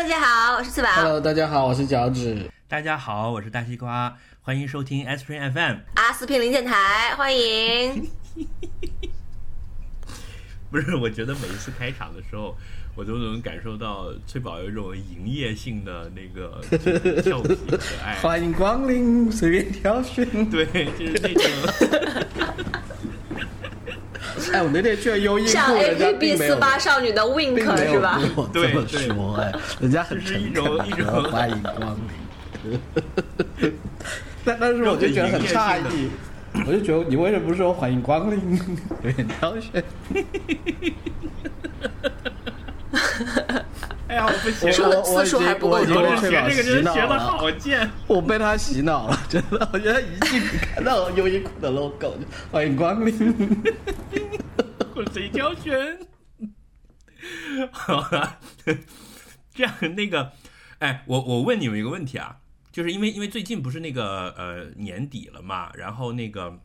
大家好，我是翠宝。Hello，大家好，我是脚趾。大家好，我是大西瓜，欢迎收听 S Train FM。阿司匹林电台，欢迎。不是，我觉得每一次开场的时候，我都能感受到翠宝有一种营业性的那个就是俏皮可爱。欢迎光临，随便挑选。对，就是那种。哎，我那天去了优衣像库，A P B 并没有四八少女的并 Wink 没有是吧？跟我这么说，哎，人家很诚恳地这是一种一种欢迎光临。但但是我就觉得很诧异，我就觉得你为什么不说欢迎光临，有点挑选？哎呀，我不行，说的我我次数还不够我已经多我学这个真洗脑学的。好贱。我被他洗脑了，真的，我觉得一进看到优衣库的 logo，就欢迎光临。我谁挑选？好了，这样那个，哎，我我问你们一个问题啊，就是因为因为最近不是那个呃年底了嘛，然后那个。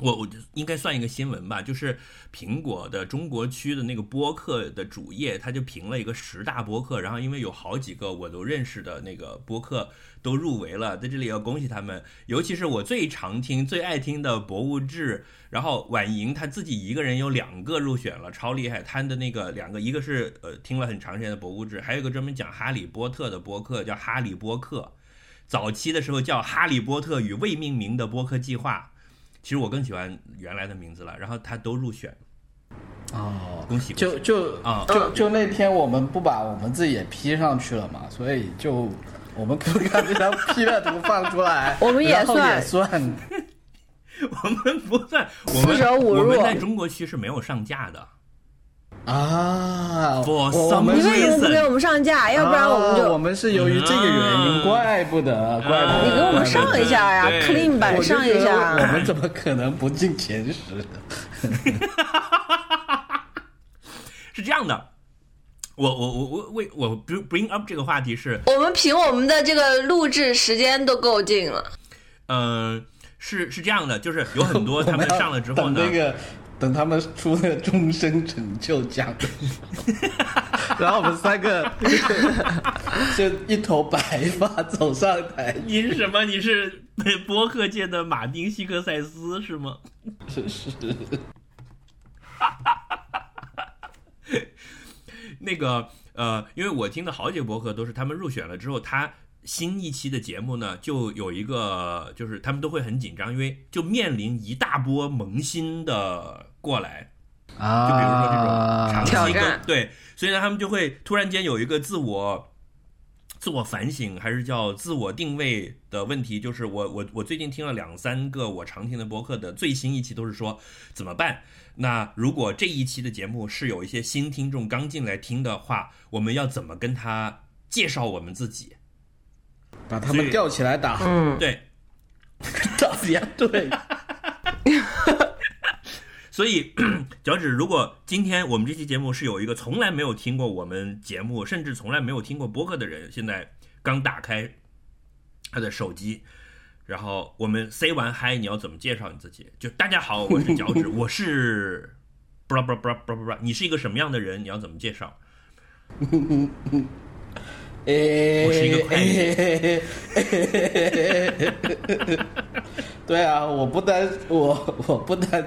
我我应该算一个新闻吧，就是苹果的中国区的那个播客的主页，它就评了一个十大播客，然后因为有好几个我都认识的那个播客都入围了，在这里要恭喜他们，尤其是我最常听、最爱听的《博物志》，然后婉莹她自己一个人有两个入选了，超厉害。她的那个两个，一个是呃听了很长时间的《博物志》，还有一个专门讲哈利波特的播客叫《哈利播客》，早期的时候叫《哈利波特与未命名的播客计划》。其实我更喜欢原来的名字了，然后他都入选，哦，恭喜！就就啊就就那天我们不把我们自己也 P 上去了嘛，所以就我们可不可以把这张 P 的图放出来？我们也然后算也算。我们不算，我四们舍五入我们在中国区是没有上架的。啊，For 我们你为什么不给我们上架？要不然我们就我们是由于这个原因，嗯怪不得，怪不得。你给我们上一下呀对，clean 版上一下。我们怎么可能不进前十？是这样的，我我我我为我 bring bring up 这个话题是，我们凭我们的这个录制时间都够劲了。嗯、是是这样的，就是有很多他们上了之后呢，那个，等他们出那个终身成就奖，然后我们三个 就一头白发走上台，你是什么？你是博客界的马丁希克塞斯是吗？是是，那个呃，因为我听的好几个博客都是他们入选了之后，他新一期的节目呢，就有一个就是他们都会很紧张，因为就面临一大波萌新的过来，啊就比如说这种长期对，所以呢，他们就会突然间有一个自我。自我反省还是叫自我定位的问题，就是我我我最近听了两三个我常听的播客的最新一期都是说怎么办？那如果这一期的节目是有一些新听众刚进来听的话，我们要怎么跟他介绍我们自己？把他们吊起来打，嗯，对，打呀，对，所以脚趾，如果今天我们这期节目是有一个从来没有听过我们节目，甚至从来没有听过播客的人，现在刚打开他的手机，然后我们 say 完嗨，你要怎么介绍你自己？就大家好，我是脚趾，我是不啦不啦不啦不啦不啦，你是一个什么样的人？你要怎么介绍？诶，我是一个会计。对啊，我不单我我不单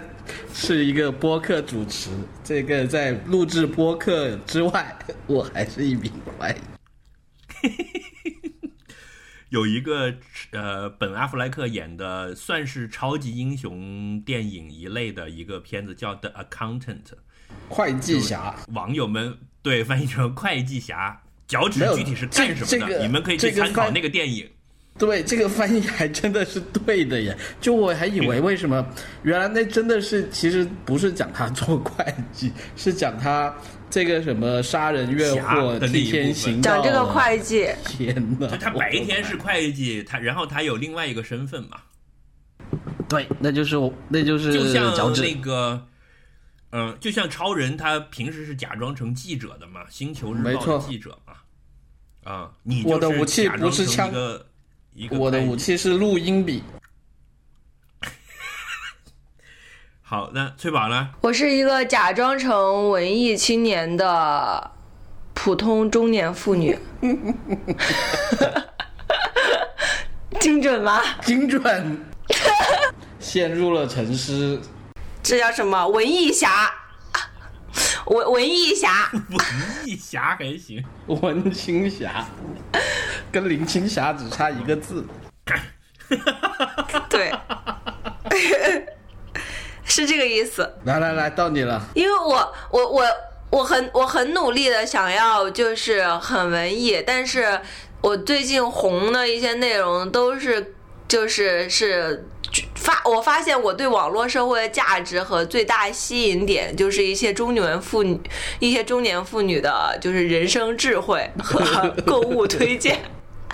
是一个播客主持，这个在录制播客之外，我还是一名会计。有一个呃，本阿弗莱克演的算是超级英雄电影一类的一个片子，叫《The Accountant》。会计侠，网友们对翻译成会计侠，脚趾具体是干什么的？这这个你们可以去参考那个电影。对这个翻译还真的是对的耶！就我还以为为什么，原来那真的是其实不是讲他做会计，是讲他这个什么杀人越侠货、替天行道。讲这个会计，天哪！就他白天是会计，他然后他有另外一个身份嘛，对，那就是我，那就是就像那个，嗯、就像超人，他平时是假装成记者的嘛，星球日报的记者嘛，啊，你我的就是武器不是枪一个一个我的武器是录音笔。好，那翠宝呢？我是一个假装成文艺青年的普通中年妇女 精准吗？精准，陷入了沉思。这叫什么？文艺侠，文文艺侠，文艺侠还行，文青侠，跟林青霞只差一个字。对，是这个意思。来来来，到你了。因为我我我我很我很努力的想要就是很文艺，但是我最近红的一些内容都是就是是发我发现我对网络社会的价值和最大吸引点就是一些中年妇女一些中年妇女的就是人生智慧和 购物推荐，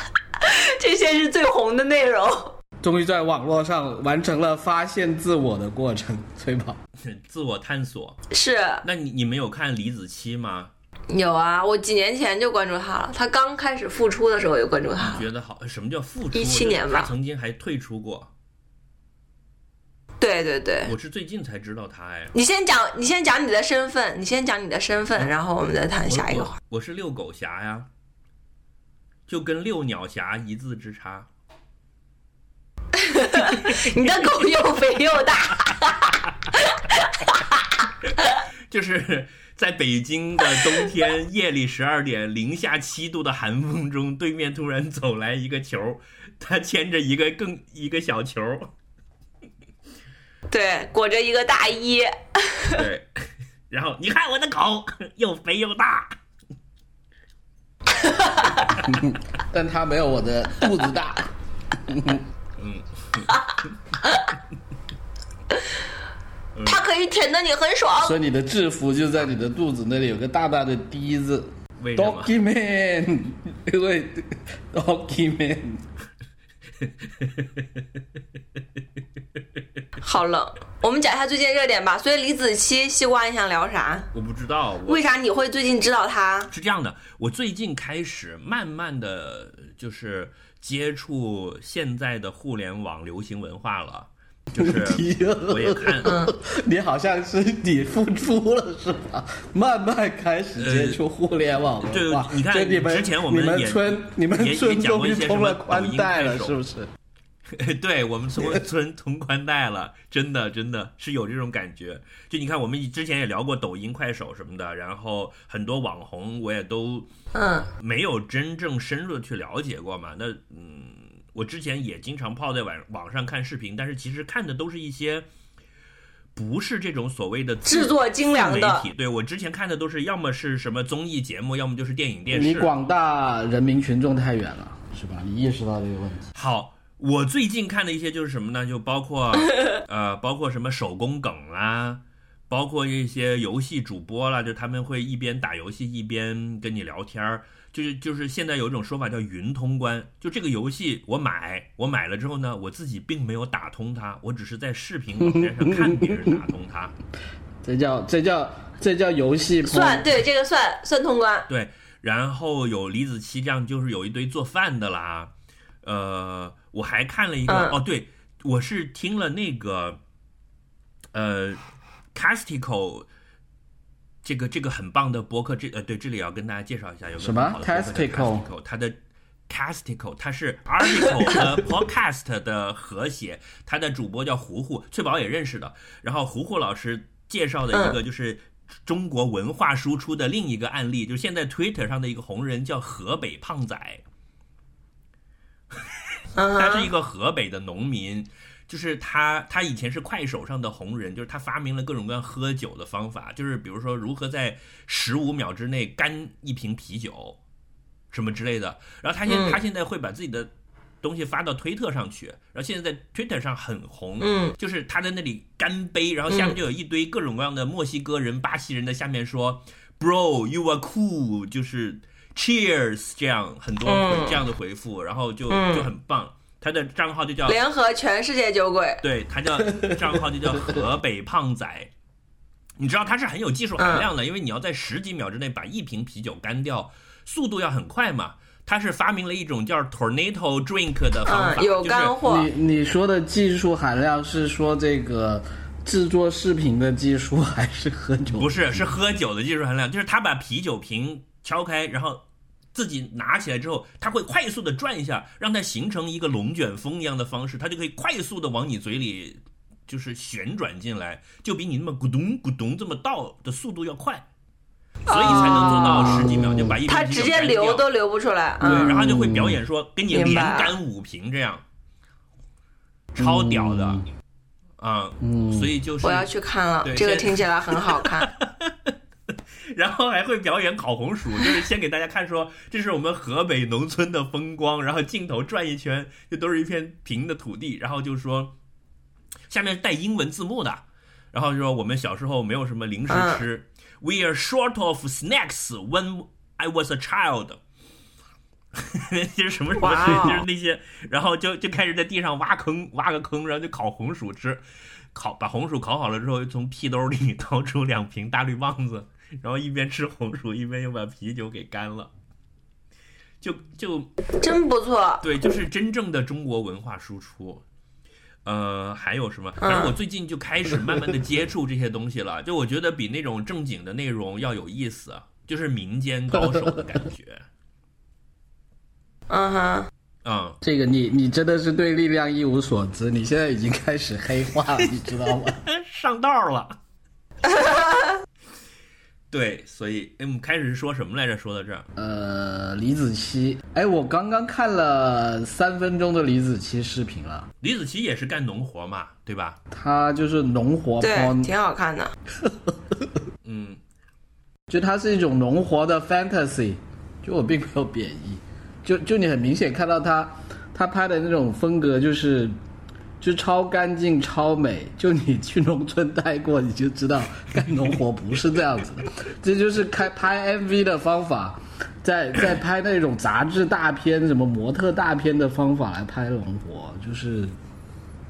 这些是最红的内容。终于在网络上完成了发现自我的过程，崔宝。自我探索。是那你你们有看李子柒吗？有啊，我几年前就关注他了。他刚开始复出的时候就关注他了。觉得好？什么叫复出？一七年吧他曾经还退出过。对对对，我是最近才知道他哎。你先讲，你先讲你的身份，你先讲你的身份，然后我们再谈下一个话。我我是遛狗侠呀，就跟遛鸟侠一字之差。你的狗又肥又大，就是在北京的冬天夜里十二点零下七度的寒风中，对面突然走来一个球，他牵着一个更一个小球，对，裹着一个大衣，对，然后你看我的狗 又肥又大，但它没有我的肚子大。嗯它可以舔的你很爽。所以你的制服就在你的肚子那里有个大大的“滴”字为什么？，document，因为 document。好冷，我们讲一下最近热点吧。所以李子柒，西瓜，你想聊啥？我不知道，为啥你会最近知道他？是这样的，我最近开始慢慢的就是接触现在的互联网流行文化了，就是我也看，你好像是你付出了是吧？慢慢开始接触互联网文对化，，你看你们之前我你们也村你们也也村讲过终于通了一些什么宽带了，是不是？对我们村 村通宽带了，真的真的是有这种感觉。就你看，我们之前也聊过抖音、快手什么的，然后很多网红我也都嗯，没有真正深入的去了解过嘛。那嗯，我之前也经常泡在网网上看视频，但是其实看的都是一些不是这种所谓的制作精良的媒，体。对我之前看的都是要么是什么综艺节目，要么就是电影电视。离广大人民群众太远了，是吧？你意识到这个问题？好，我最近看的一些就是什么呢？就包括 呃，包括什么手工梗啦，包括一些游戏主播啦，就他们会一边打游戏一边跟你聊天儿。就是就是现在有一种说法叫云通关，就这个游戏我买，我买了之后呢，我自己并没有打通它，我只是在视频网站上看别人打通它。这叫这叫这叫游戏算对这个算算通关。对，然后有李子柒这样，就是有一堆做饭的啦。呃，我还看了一个，嗯哦，对，我是听了那个，呃，Castico 这个这个很棒的博客，这呃，对，这里要跟大家介绍一下，有个什么很好的播客叫 Castico Castico，它的 Castico，它是 article 和 podcast 的和谐，它的主播叫胡胡，翠宝也认识的。然后胡胡老师介绍的一个就是中国文化输出的另一个案例，就是现在 Twitter 上的一个红人叫河北胖仔，嗯 他是一，个河北的农民。就是他，他以前是快手上的红人，就是他发明了各种各样喝酒的方法，就是比如说如何在十五秒之内干一瓶啤酒，什么之类的。然后他现、嗯他现在会把自己的东西发到推特上去，然后现在在 Twitter 上很红，嗯，就是他在那里干杯，然后下面就有一堆各种各样的墨西哥人、巴西人在下面说，Bro you are cool，就是 Cheers 这样很多这样的回复，然后就嗯就很棒。他的账号就叫联合全世界酒鬼。对，他叫 账号就叫河北胖仔。你知道他是很有技术含量的，因为你要在十几秒之内把一瓶啤酒干掉，速度要很快嘛。他是发明了一种叫 tornado drink 的方法，嗯，有就是干货。你你说的技术含量是说这个制作视频的技术，还是喝酒？不是是喝酒的技术含量，就是他把啤酒瓶敲开，然后自己拿起来之后，它会快速的转一下，让它形成一个龙卷风一样的方式，它就可以快速的往你嘴里就是旋转进来，就比你那么咕咚咕咚这么倒的速度要快，所以才能做到十几秒就把一瓶它啤酒直接流都流不出来。对，嗯。然后就会表演说给你连干五瓶这样，超屌的，啊，所以就是我要去看了对，这个听起来很好看。然后还会表演烤红薯，就是先给大家看说这是我们河北农村的风光，然后镜头转一圈，就都是一片平的土地，然后就说下面带英文字幕的，然后就说我们小时候没有什么零食吃、w e are short of snacks when I was a child。就是什么什么就是那些，然后就就开始在地上挖坑，挖个坑，然后就烤红薯吃，烤把红薯烤好了之后，从屁兜里 掏出两瓶大绿棒子，然后一边吃红薯一边又把啤酒给干了，就就真不错。对，就是真正的中国文化输出。呃，还有什么？反正我最近就开始慢慢的接触这些东西了，就我觉得比那种正经的内容要有意思，就是民间高手的感觉。嗯哼，嗯，这个你你真的是对力量一无所知，你现在已经开始黑化了，你知道吗？上道了。对，所以哎，我们开始是说什么来着？说到这儿，呃，李子柒，哎，我刚刚看了三分钟的李子柒视频了，李子柒也是干农活嘛，对吧？他就是农活对挺好看的。嗯，就它是一种农活的 fantasy，就我并没有贬义，就就你很明显看到他他拍的那种风格就是就超干净超美，就你去农村待过你就知道干农活不是这样子的，这就是开拍 MV 的方法，在在拍那种杂志大片什么模特大片的方法来拍农活，就是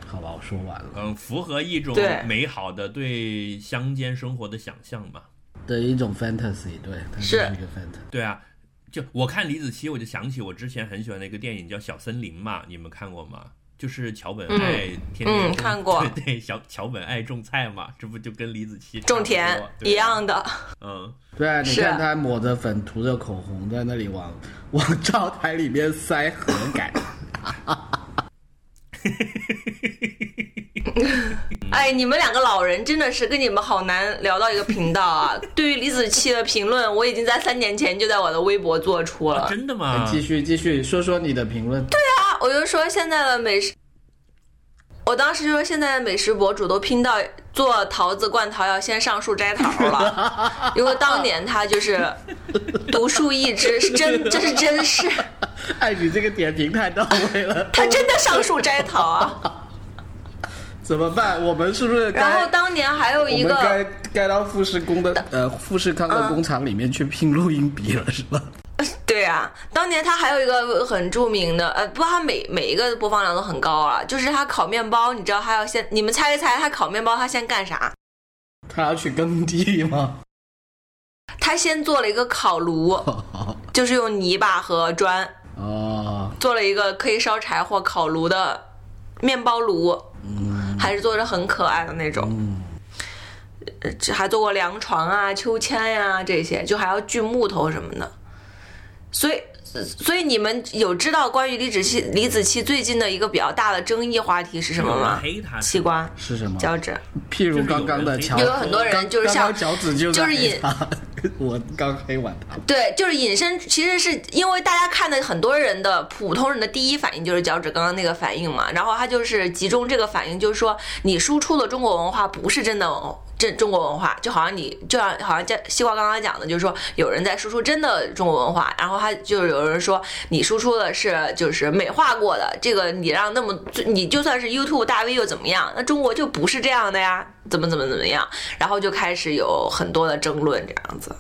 好吧，我说完了嗯，符合一种美好的对乡间生活的想象嘛。的一种 fantasy，对，它就是一个 fantasy。对啊，就我看李子柒，我就想起我之前很喜欢的一个电影叫《小森林》嘛，你们看过吗？就是桥本爱天天嗯种看过。对 对，小桥本爱种菜嘛，这不就跟李子柒种田一样的，嗯，对啊，你看他抹着粉，涂着口红，在那里往往灶台里面塞核感。哎，你们两个老人真的是跟你们好难聊到一个频道啊！对于李子柒的评论，我已经在三年前就在我的微博做出了。啊真的吗？继续继续说说你的评论。对啊，我就说现在的美食，我当时就说现在的美食博主都拼到做桃子罐头要先上树摘桃了，因为当年他就是独树一帜，是真，这是真事，哎，你这个点评太到位了。他真的上树摘桃啊。怎么办？我们是不是该？然后当年还有一个，们该该到富士宫的呃富士康的工厂里面去拼录音笔了，是吧？对啊，当年他还有一个很著名的，呃，不过他每每一个播放量都很高啊，就是他烤面包，你知道他要先，你们猜一猜，他烤面包他先干啥？他要去耕地吗？他先做了一个烤炉，就是用泥巴和砖哦，做了一个可以烧柴火烤炉的面包炉，还是做着很可爱的那种。嗯这还做过凉床啊、秋千呀、这些，就还要锯木头什么的。所以，所以你们有知道关于李子柒李子柒最近的一个比较大的争议话题是什么吗？黑他器官、是什么？脚趾。譬如刚刚的乔，有很多人就是像脚趾就是引他，我刚黑完他。对，就是引申，其实是因为大家看的很多人的普通人的第一反应就是脚趾刚刚那个反应嘛，然后他就是集中这个反应，就是说你输出的中国文化不是真的文真中国文化，就好像你就像好像西瓜刚刚讲的，就是说有人在输出真的中国文化，然后他就有人说你输出的是就是美化过的，这个你让那么你就算是 YouTube 大 V 又怎么样？那中国就不是这样的呀，怎么怎么怎么样？然后就开始有很多的争论这样子。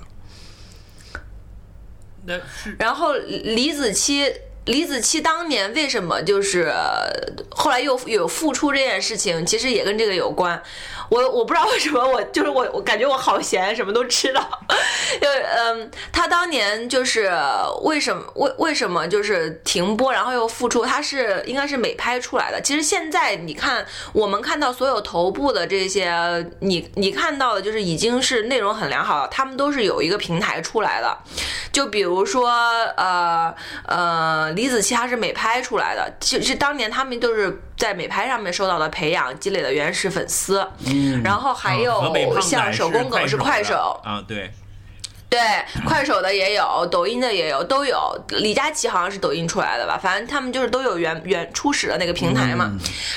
那然后李子柒李子柒当年为什么就是呃后来又有复出这件事情，其实也跟这个有关。我我不知道为什么我就是我我感觉我好闲，什么都知道。就嗯，他当年就是为什么为为什么就是停播，然后又复出？他是应该是美拍出来的。其实现在你看，我们看到所有头部的这些，你你看到的就是已经是内容很良好了，他们都是有一个平台出来的。就比如说呃呃，李子柒他是美拍出来的，其实当年他们就是在美拍上面受到的培养，积累的原始粉丝。然后还有像手工梗是快手。啊，对，对，快手的也有，抖音的也有，都有。李佳琦好像是抖音出来的吧，反正他们就是都有原原初始的那个平台嘛。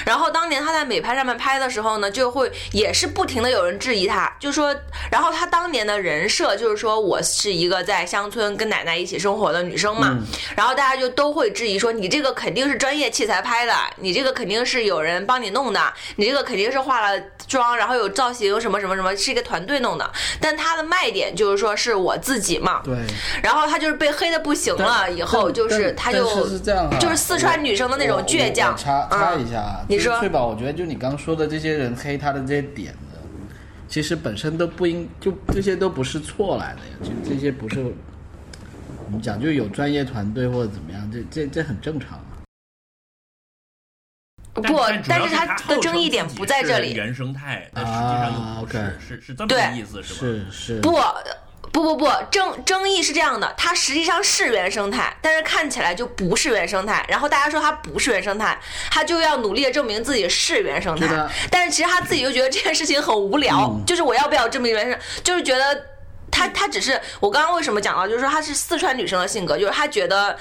然后当年他在美拍上面拍的时候呢，就会也是不停的有人质疑他，就说，然后他当年的人设就是说我是一个在乡村跟奶奶一起生活的女生嘛，然后大家就都会质疑说你这个肯定是专业器材拍的，你这个肯定是有人帮你弄的，你这个肯定是画了妆，然后有造型什么什么什么，是一个团队弄的。但他的卖点就是说是我自己嘛，对，然后他就是被黑的不行了，以后就是他就但是是这样啊，就是四川女生的那种倔强我我插插嗯一下啊，你说就是翠宝，我觉得就你刚刚说的这些人黑他的这些点呢，其实本身都不应，就这些都不是错来的呀，就这些不是我们讲就有专业团队或者怎么样，这这这很正常啊。不但，是是他的争议点不在这里，原生态，但实际上不是是是这么意思，是吧？是是，不。不不不，争争议是这样的，它实际上是原生态，但是看起来就不是原生态。然后大家说它不是原生态，他就要努力的证明自己是原生态。但是其实他自己就觉得这件事情很无聊，嗯就是我要不要证明原生，就是觉得他他只是我刚刚为什么讲到，就是说他是四川女生的性格，就是他觉得。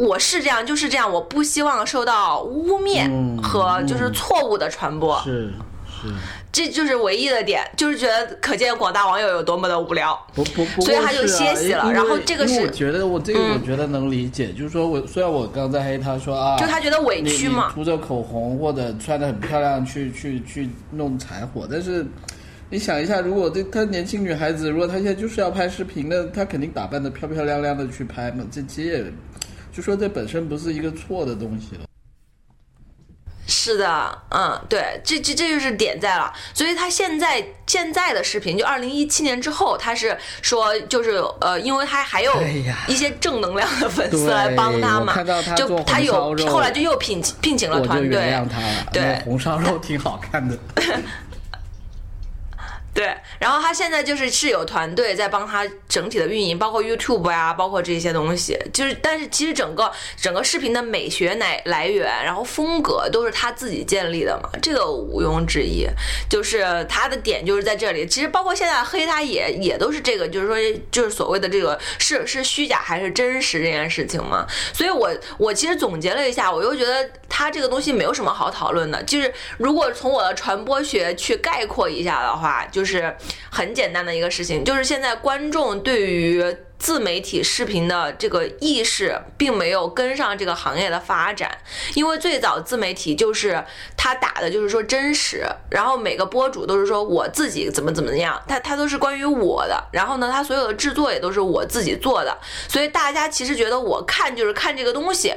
我是这样，就是这样，我不希望受到污蔑嗯和就是嗯错误的传播，是是，这就是唯一的点，就是觉得可见广大网友有多么的无聊。不不不所以他就歇息了然后这个是我觉得我这个嗯我觉得能理解，就是说我虽然我刚在黑他说啊，就他觉得委屈嘛涂着口红或者穿的很漂亮去去去弄柴火，但是你想一下，如果这她年轻女孩子，如果她现在就是要拍视频，那她肯定打扮的漂漂亮亮的去拍嘛，这其实也就说这本身不是一个错的东西了。是的，嗯，对，这这这就是点在了。所以他现在现在的视频，就二零一七年之后，他是说就是呃，因为他还有一些正能量的粉丝来帮他嘛就他有后来就又聘聘请了团队对红烧肉挺好看的。对，然后他现在就是是有团队在帮他整体的运营，包括 YouTube 呀、包括这些东西。就是，但是其实整个整个视频的美学来来源，然后风格都是他自己建立的嘛，这个毋庸置疑。就是他的点就是在这里。其实包括现在黑他也也都是这个，就是说就是所谓的这个是是虚假还是真实这件事情嘛。所以我我其实总结了一下，我又觉得他这个东西没有什么好讨论的。就是如果从我的传播学去概括一下的话，就是是很简单的一个事情，就是现在观众对于自媒体视频的这个意识并没有跟上这个行业的发展，因为最早自媒体就是他打的就是说真实，然后每个博主都是说我自己怎么怎么样，他他都是关于我的，然后呢，他所有的制作也都是我自己做的，所以大家其实觉得我看就是看这个东西，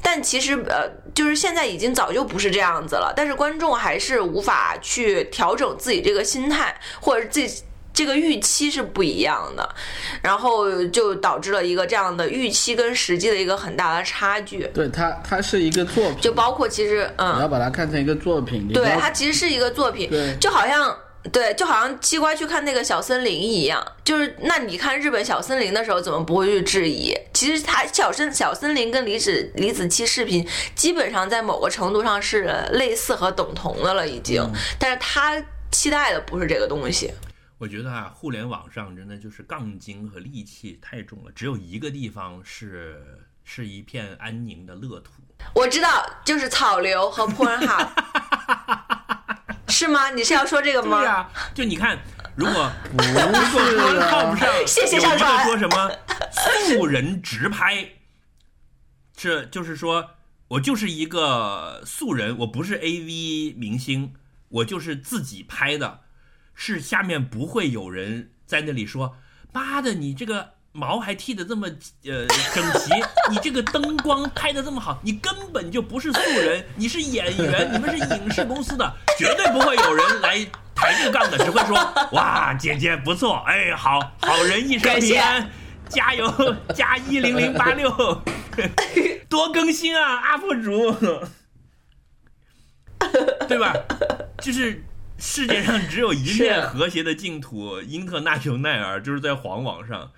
但其实呃，就是现在已经早就不是这样子了，但是观众还是无法去调整自己这个心态，或者自己。这个预期是不一样的，然后就导致了一个这样的预期跟实际的一个很大的差距，对它，它是一个作品，就包括其实嗯你要嗯，把它看成一个作品。对，它其实是一个作品对，就好像。对，就好像西瓜去看那个小森林一样，就是那你看日本小森林的时候，怎么不会去质疑？其实它小森小森林跟李子李子柒视频基本上在某个程度上是类似和等同的了，已经。嗯但是他期待的不是这个东西。我觉得啊，互联网上真的就是杠精和戾气太重了，只有一个地方是是一片安宁的乐土。我知道，就是草榴和 Pornhub，是吗？你是要说这个吗？对啊、就你看，如果不是靠不上，谢谢上传说什么素人直拍，是就是说我就是一个素人，我不是 AV 明星，我就是自己拍的，是下面不会有人在那里说，妈的，你这个毛还剃得这么呃整齐，你这个灯光拍的这么好，你根本就不是素人，你是演员，你们是影视公司的，绝对不会有人来抬这个杠的，只会说哇姐姐不错，哎好好人一生平安，加油加一零零八六，多更新啊 UP 主，对吧？就是。世界上只有一片和谐的净土，英特纳雄奈尔就是在黄网上，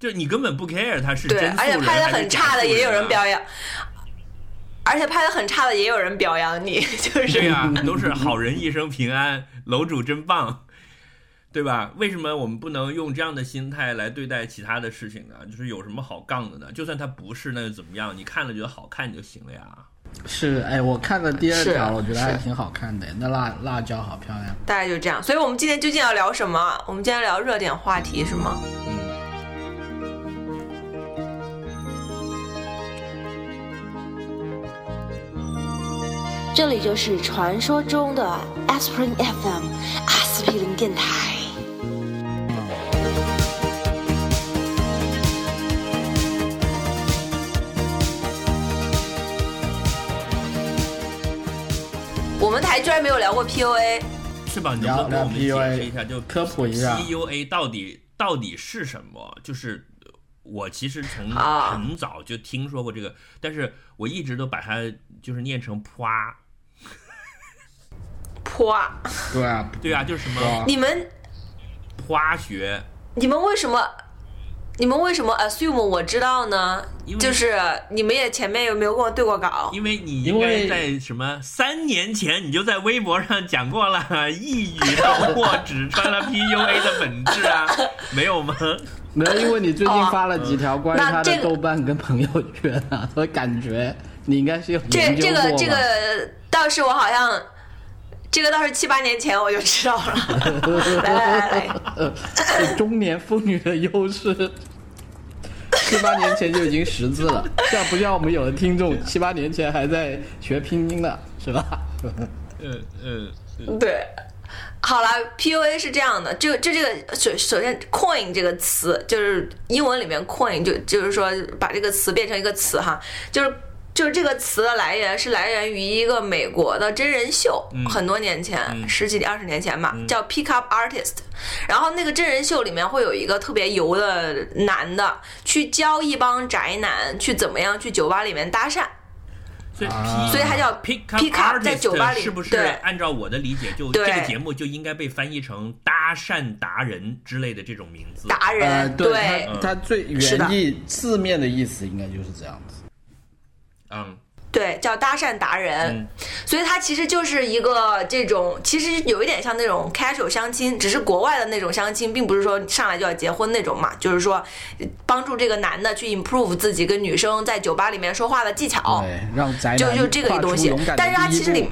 就你根本不 care 他是对，真素而且拍的很差的也有人表扬，而且拍的很差的也有人表扬你，就是对呀、都是好人一生平安，楼主真棒，对吧？为什么我们不能用这样的心态来对待其他的事情呢？就是有什么好杠的呢？就算他不是，那又怎么样？你看了觉得好看就行了呀。是，哎，我看了第二条，我觉得还挺好看的，那辣辣椒好漂亮。大概就这样。所以我们今天究竟要聊什么？我们今天聊热点话题是吗？嗯这里就是传说中的 Aspirin FM 阿司匹林电台。我们台居然没有聊过 PUA，是吧？你能不能给我们解释一下，就科普一下 PUA 到底到底是什么？就是我其实从啊很早就听说过这个，但是我一直都把它就是念成啪。啪！对啊，对啊，就是什么你们啪学，你们为什么？你们为什么 assume 我知道呢就是你们也前面有没有跟我对过稿？因为你应该在什么三年前你就在微博上讲过了，一语道破只穿了 PUA 的本质啊，没有吗？没有，因为你最近发了几条关于他那这个的豆瓣跟朋友圈啊，所以感觉你应该是有这研究过吧这个这个倒是我好像，这个倒是七八年前我就知道了。来来来来，呃，中年妇女的优势。七八年前就已经识字了，这样不像我们有的听众七八年前还在学拼音呢，是吧？嗯嗯，对。好了，PUA 是这样的，这个这这个首首先 coin 这个词就是英文里面 coin 就就是说把这个词变成一个词哈，就是就是这个词的来源是来源于一个美国的真人秀，很多年前，十几二十年前吧，叫 Pick Up Artist。然后那个真人秀里面会有一个特别油的男的，去教一帮宅男去怎么样去酒吧里面搭讪。所以啊 P 所以它叫 pick pick up，在酒吧里是不是对按照我的理解，就这个节目就应该被翻译成搭讪达人之类的这种名字？达人，呃，对它它最原意字面的意思应该就是这样子。嗯，对，叫搭讪达人，嗯。所以他其实就是一个这种，其实有一点像那种 casual 相亲，只是国外的那种相亲，并不是说上来就要结婚那种嘛，就是说帮助这个男的去 improve 自己跟女生在酒吧里面说话的技巧，对，让宅就就这个东西但是他其实里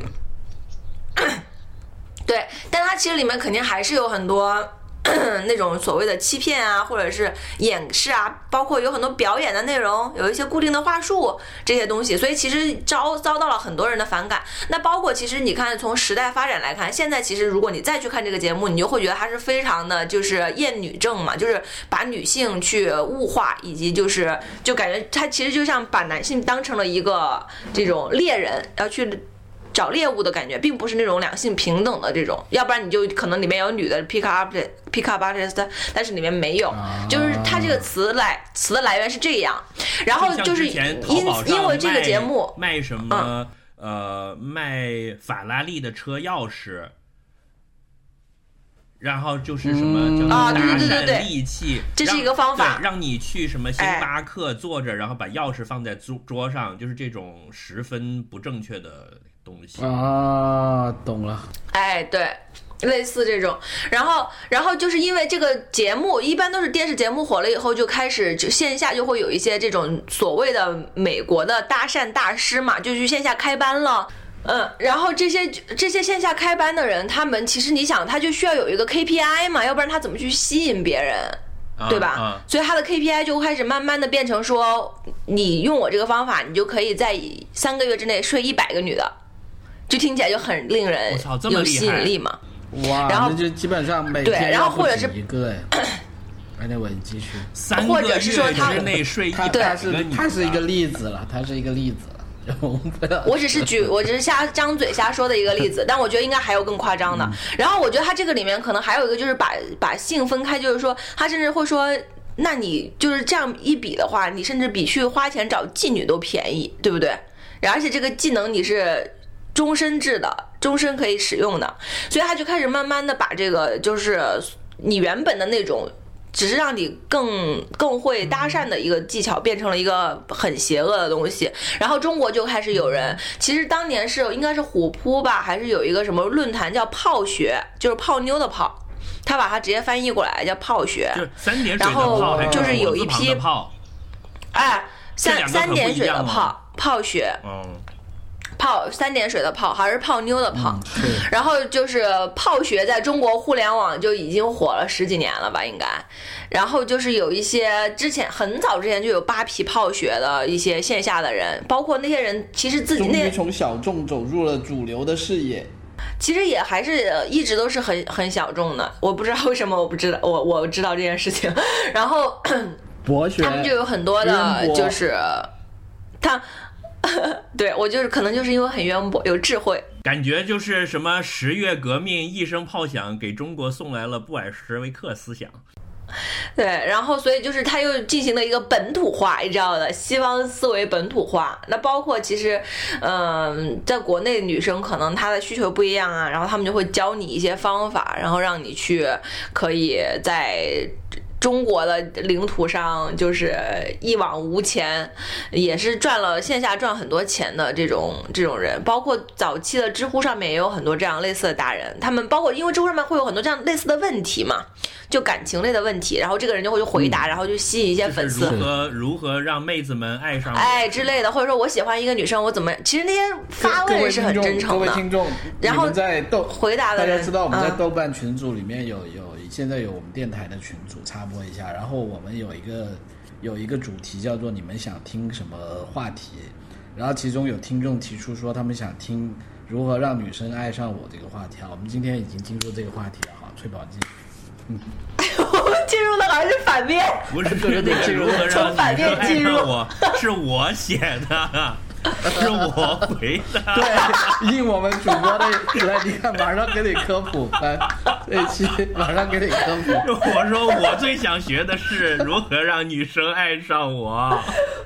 对，但他其实里面肯定还是有很多。那种所谓的欺骗啊，或者是掩饰啊，包括有很多表演的内容，有一些固定的话术这些东西，所以其实遭遭到了很多人的反感。那包括其实你看，从时代发展来看，现在其实如果你再去看这个节目，你就会觉得它是非常的就是厌女症嘛，就是把女性去物化，以及就是就感觉它其实就像把男性当成了一个这种猎人，要去找猎物的感觉，并不是那种两性平等的这种，要不然你就可能里面有女的 pick up pick up artist，但是里面没有，就是它这个词来词的来源是这样，然后就是因因为这个节目，嗯卖什么、呃卖法拉利的车钥匙。然后就是什么嗯叫啊搭讪对对对对对利器，这是一个方法让你去什么星巴克坐着，然后把钥匙放在桌桌上，就是这种十分不正确的东西。啊，懂了。哎，对。类似这种，然后，然后就是因为这个节目，一般都是电视节目火了以后，就开始就线下就会有一些这种所谓的美国的搭讪大师嘛，就去线下开班了。嗯，然后这些这些线下开班的人，他们其实你想，他就需要有一个 KPI 嘛，要不然他怎么去吸引别人？对吧？啊所以他的 KPI 就开始慢慢的变成说，你用我这个方法，你就可以在三个月之内睡一百个女的，就听起来就很令人有吸引力嘛。哇，然后就基本上每对然后天要不或者是止一个哎，Anyway，你继续。或三个月者是说他之内睡一他百他是个他是一个例子了，他是一个例子了。我只是举，我只是瞎张嘴瞎说的一个例子，但我觉得应该还有更夸张的。然后我觉得他这个里面可能还有一个就是把把性分开，就是说他甚至会说，那你就是这样一比的话，你甚至比去花钱找妓女都便宜，对不对？然后而且这个技能你是终身制的，终身可以使用的，所以他就开始慢慢的把这个就是你原本的那种。只是让你更更会搭讪的一个技巧，变成了一个很邪恶的东西。然后中国就开始有人，其实当年是应该是虎扑吧，还是有一个什么论坛叫泡学，就是泡妞的泡，他把它直接翻译过来叫泡学。就三点水的然后就是有一批泡，哎，三三点水的泡泡学，嗯，泡三点水的泡还是泡妞的泡。是然后就是泡学在中国互联网就已经火了十几年了吧，应该。然后就是有一些之前很早之前就有扒皮泡学的一些线下的人，包括那些人其实自己终那从小众走入了主流的视野。其实也还是呃一直都是很很小众的。我不知道为什么我不知道我我知道这件事情。然后博学，他们就有很多的就是他。对我就是可能就是因为很渊博有智慧，感觉就是什么十月革命一声炮响，给中国送来了布尔什维克思想。对，然后所以就是他又进行了一个本土化，你知道的，西方思维本土化。那包括其实，嗯、在国内女生可能她的需求不一样啊，然后他们就会教你一些方法，然后让你去可以在。中国的领土上就是一往无前，也是赚了线下赚很多钱的这种这种人，包括早期的知乎上面也有很多这样类似的达人，他们包括因为知乎上面会有很多这样类似的问题嘛，就感情类的问题，然后这个人就会去回答，然后就吸引一些粉丝。如何如何让妹子们爱上我？哎之类的，或者说我喜欢一个女生，我怎么？其实那些发问是很真诚的，位听众，然后在豆回答的人大家知道我们在嗯豆瓣群组里面有有现在有我们电台的群组，插播一下。然后我们有一个有一个主题叫做你们想听什么话题，然后其中有听众提出说他们想听如何让女生爱上我这个话题啊。我们今天已经进入这个话题了，哈，崔宝继续。我们进入的好像是反面。不是对对对那个进入如何让从反女生爱 面进入上我，是我写的，是我回答。对，应我们主播的来，你看马上给你科普，来这一期马上给你科普。我说我最想学的是如何让女生爱上我。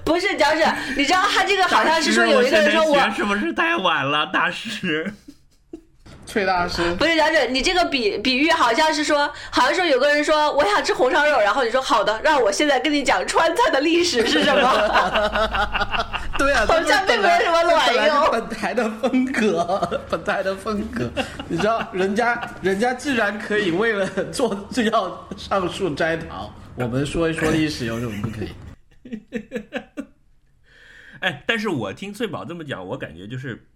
不是，主要是你知道他这个好像是说有一个人说我是不是太晚了，大师？崔大师，不是，小沈，你这个比比喻好像是说，好像说有个人说我想吃红烧肉，然后你说好的，让我现在跟你讲川菜的历史是什么？对啊，好像并没有什么卵这本来用本台的风格，本台的风格，你知道，人家人家既然可以为了做就要上树摘桃，我们说一说历史有什么不可以？哎，但是我听翠宝这么讲，我感觉就是。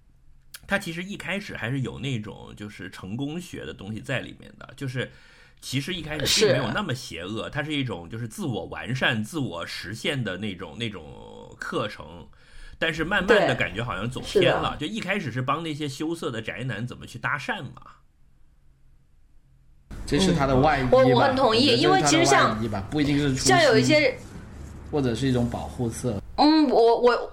他其实一开始还是有那种就是成功学的东西在里面的，就是其实一开始是并没有那么邪恶，它是一种就是自我完善、自我实现的那种那种课程。但是慢慢的感觉好像走偏了，就一开始是帮那些羞涩的宅男怎么去搭讪嘛。这是他的外衣吧、我我很同意因为其实像不一定是像有一些或者是一种保护色。嗯，我我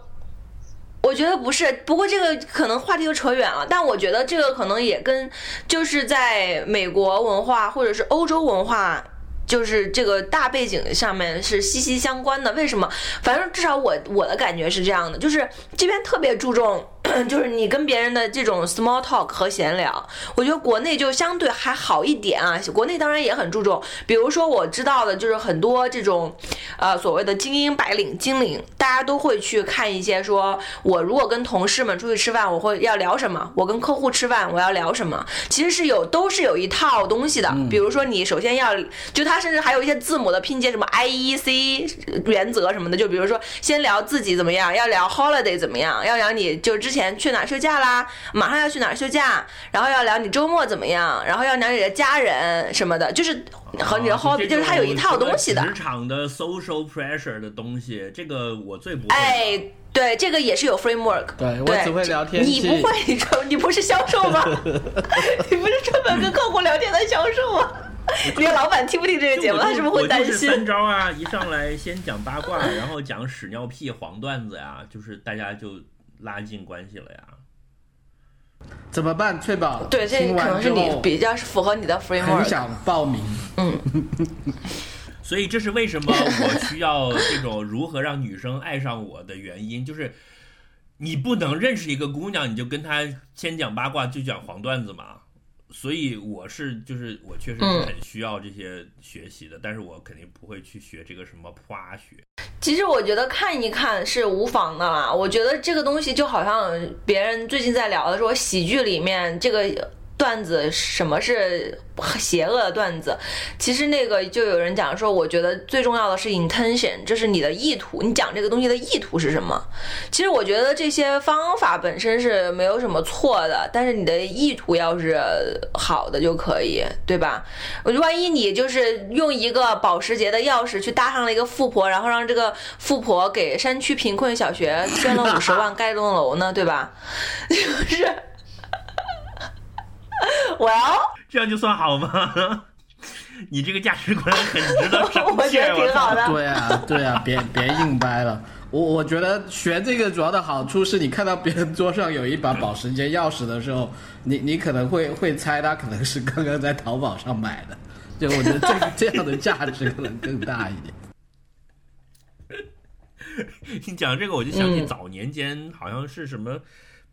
我觉得不是，不过这个可能话题又扯远了。但我觉得这个可能也跟就是在美国文化或者是欧洲文化。就是这个大背景上面是息息相关的。为什么？反正至少我我的感觉是这样的，就是这边特别注重，就是你跟别人的这种 small talk 和闲聊。我觉得国内就相对还好一点啊，国内当然也很注重。比如说我知道的就是很多这种，呃，所谓的精英白领、精灵，大家都会去看一些说，我如果跟同事们出去吃饭，我会要聊什么；我跟客户吃饭，我要聊什么。其实是有都是有一套东西的。比如说你首先要，就他它甚至还有一些字母的拼接，什么 I E C 原则什么的。就比如说先聊自己怎么样，要聊 holiday 怎么样，要聊你就之前去哪儿休假啦，马上要去哪儿休假，然后要聊你周末怎么样，然后要聊你的家人什么的，就是和你的哦 hobby，就是它有一套东西的。职场的 social pressure 的东西，这个我最不会。哎，对，这个也是有 framework。对我只会聊天气你不会，你说你不是销售吗？你不是专门跟客户聊天的销售吗？你 的老板听不听这个节目？他是不是会担我就是三？招啊，一上来先讲八卦，然后讲屎尿屁黄段子呀，就是大家就拉近关系了呀。怎么办？翠宝，对，这可能是你比较符合你的很 framework。想报名。嗯 所以这是为什么我需要这种如何让女生爱上我的原因，就是你不能认识一个姑娘，你就跟她先讲八卦，就讲黄段子嘛。所以我是就是我确实是嗯很需要这些学习的，但是我肯定不会去学这个什么普化学。其实我觉得看一看是无妨的啦。我觉得这个东西就好像别人最近在聊的说，喜剧里面这个段子什么是邪恶的段子，其实那个就有人讲说，我觉得最重要的是 intention，这是你的意图，你讲这个东西的意图是什么？其实我觉得这些方法本身是没有什么错的，但是你的意图要是好的就可以，对吧？万一你就是用一个保时捷的钥匙去搭上了一个富婆，然后让这个富婆给山区贫困小学捐了五十万 盖栋楼呢，对吧？就是，我要这样就算好吗？你这个价值观很值得 商我觉得挺好的。对啊，对啊，别别硬掰了。我我觉得学这个主要的好处是你看到别人桌上有一把保时捷钥匙的时候，你你可能会会猜他可能是刚刚在淘宝上买的。就我觉得这个这样的价值可能更大一点。你讲这个，我就想起嗯早年间好像是什么《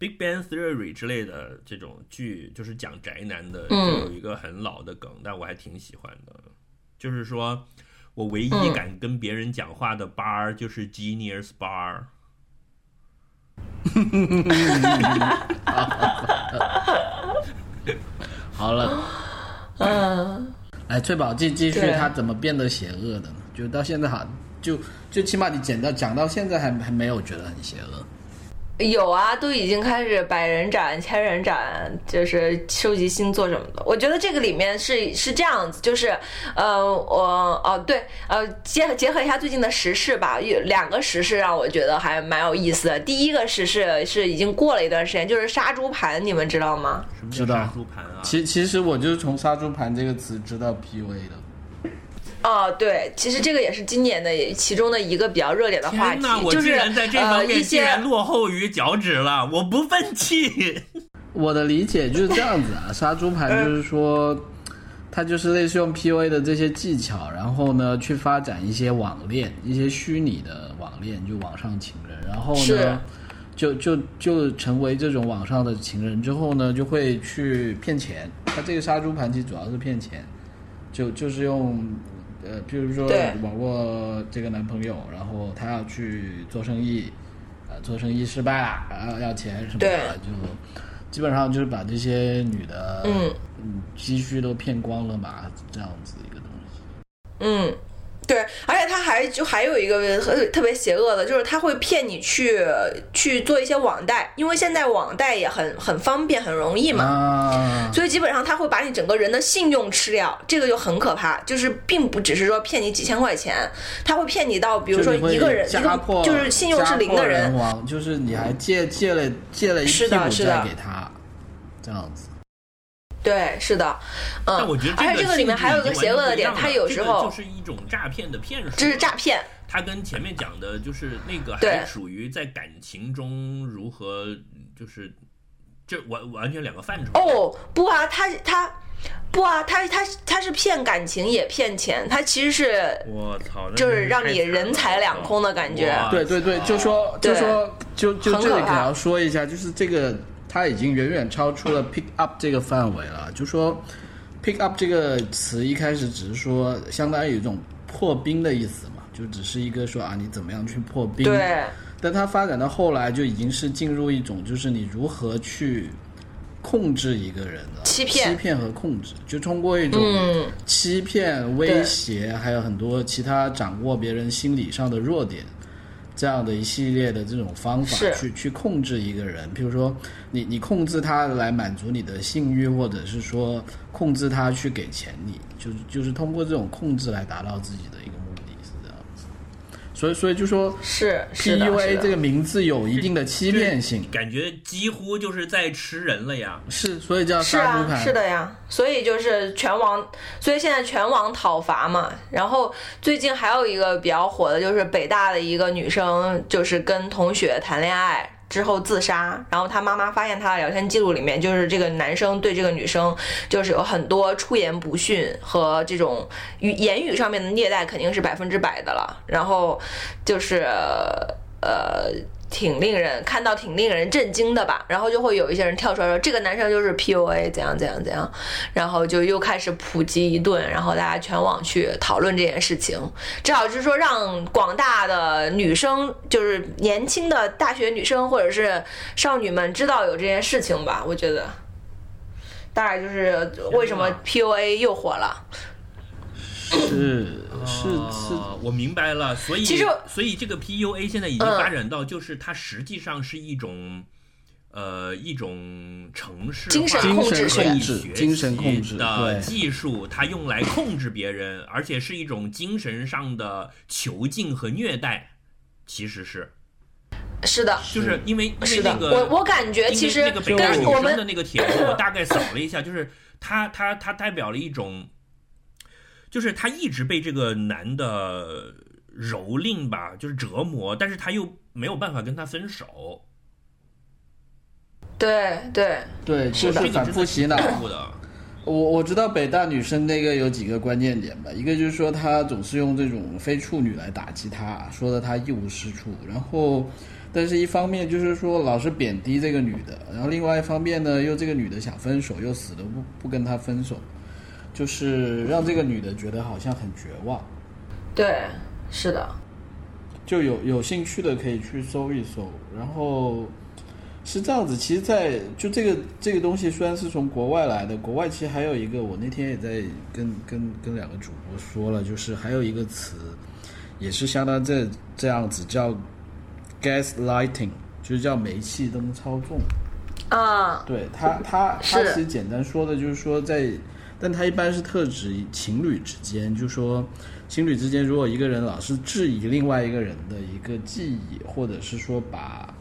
Big Bang Theory》之类的这种剧，就是讲宅男的，有一个很老的梗，但我还挺喜欢的。就是说我唯一嗯敢跟别人讲话的 bar 就是 Genius Bar。好了，嗯，来翠宝继继续，对他怎么变得邪恶的呢？就到现在好，就就起码你讲到讲到现在还还没有觉得很邪恶。有啊，都已经开始百人斩、千人斩，就是收集星座什么的。我觉得这个里面是是这样子，就是呃，我哦对，呃，结结合一下最近的时事吧，有两个时事让我觉得还蛮有意思的。第一个时事是已经过了一段时间，就是杀猪盘，你们知道吗？什么知道叫杀猪盘啊？其其实我就是从“杀猪盘”这个词知道 PUA 的。哦，对，其实这个也是今年的其中的一个比较热点的话题天哪，，我就是竟然在这方呃一面竟些然落后于脚趾了，我不愤气。我的理解就是这样子啊，杀猪盘就是说，它就是类似用 PUA 的这些技巧，然后呢去发展一些网恋，一些虚拟的网恋，就网上情人，然后呢，就就就成为这种网上的情人之后呢，就会去骗钱。它这个杀猪盘其实主要是骗钱，就就是用。呃，比如说网络这个男朋友，然后他要去做生意，呃，做生意失败了，然后要钱什么的，就基本上就是把这些女的嗯。嗯积蓄都骗光了嘛，这样子一个东西。嗯，对，而且他还就还有一个特特别邪恶的，就是他会骗你去去做一些网贷，因为现在网贷也很很方便，很容易嘛。啊，所以基本上他会把你整个人的信用吃掉，这个就很可怕。就是并不只是说骗你几千块钱，他会骗你到比如说一个人一个就是信用是零的人人，亡，就是你还借借了借了一是屁股债的是的给他，这样子。对，是的，嗯。但我觉得而且这个里面还有一个邪恶的点，它有时候就是一种诈骗的骗术，这是诈骗。它跟前面讲的就是那个对还属于在感情中如何，就是这完完全两个范畴。哦，不啊，他他不啊，他他他是骗感情也骗钱，他其实是我操，就是让你人财两空的感觉对对对，就说就说就就这里可能要说一下，就是这个它已经远远超出了 pick up 这个范围了。就说 pick up 这个词一开始只是说相当于一种破冰的意思嘛，就只是一个说啊你怎么样去破冰。对但它发展到后来就已经是进入一种就是你如何去控制一个人的，欺骗欺骗和控制，就通过一种嗯欺骗、威胁，还有很多其他掌握别人心理上的弱点。这样的一系列的这种方法是去去控制一个人，比如说你你控制他来满足你的性欲，或者是说控制他去给钱你，就是就是通过这种控制来达到自己的一个。所以所以就说是是的 PUA 这个名字有一定的欺骗性，感觉几乎就是在吃人了呀。是所以叫是啊，杀猪盘。是的呀，所以就是全网，所以现在全网讨伐嘛。然后最近还有一个比较火的，就是北大的一个女生，就是跟同学谈恋爱。之后自杀，然后他妈妈发现他的聊天记录里面，就是这个男生对这个女生就是有很多出言不逊和这种语言语上面的虐待，肯定是百分之百的了。然后就是呃。挺令人看到挺令人震惊的吧，然后就会有一些人跳出来说这个男生就是 PUA 怎样怎样怎样，然后就又开始普及一顿，然后大家全网去讨论这件事情，至少就是说让广大的女生，就是年轻的大学女生或者是少女们知道有这件事情吧，我觉得，大概就是为什么 PUA 又火了。是是我明白了，所以其实所以这个 PUA 现在已经嗯。发展到，就是它实际上是一种。呃，一种城市精神控制学可以精神控制习的技术，它用来控制别人，而且是一种精神上的囚禁和虐待，其实是。是的，就是因为因为是的。那，个我我感觉因为其实那个北大女生的那个帖子，我大概扫了一下，就是它它它代表了一种，就是他一直被这个男的蹂躏吧，就是折磨，但是他又没有办法跟他分手，对对对，就是这个反复洗脑。的。我我知道北大女生那个有几个关键点吧，一个就是说她总是用这种非处女来打击她，说的她一无是处，然后，但是一方面就是说老是贬低这个女的，然后另外一方面呢，又这个女的想分手，又死都不不跟他分手，就是让这个女的觉得好像很绝望。对，是的，就有有兴趣的可以去搜一搜，然后是这样子。其实在，就这个这个东西虽然是从国外来的，国外其实还有一个，我那天也在跟跟跟两个主播说了，就是还有一个词，也是相当这这样子叫 gaslighting，就是叫煤气灯操纵。啊，对他，他他其实简单说的就是说在，但它一般是特指情侣之间，就说情侣之间，如果一个人老是质疑另外一个人的一个记忆，或者是说把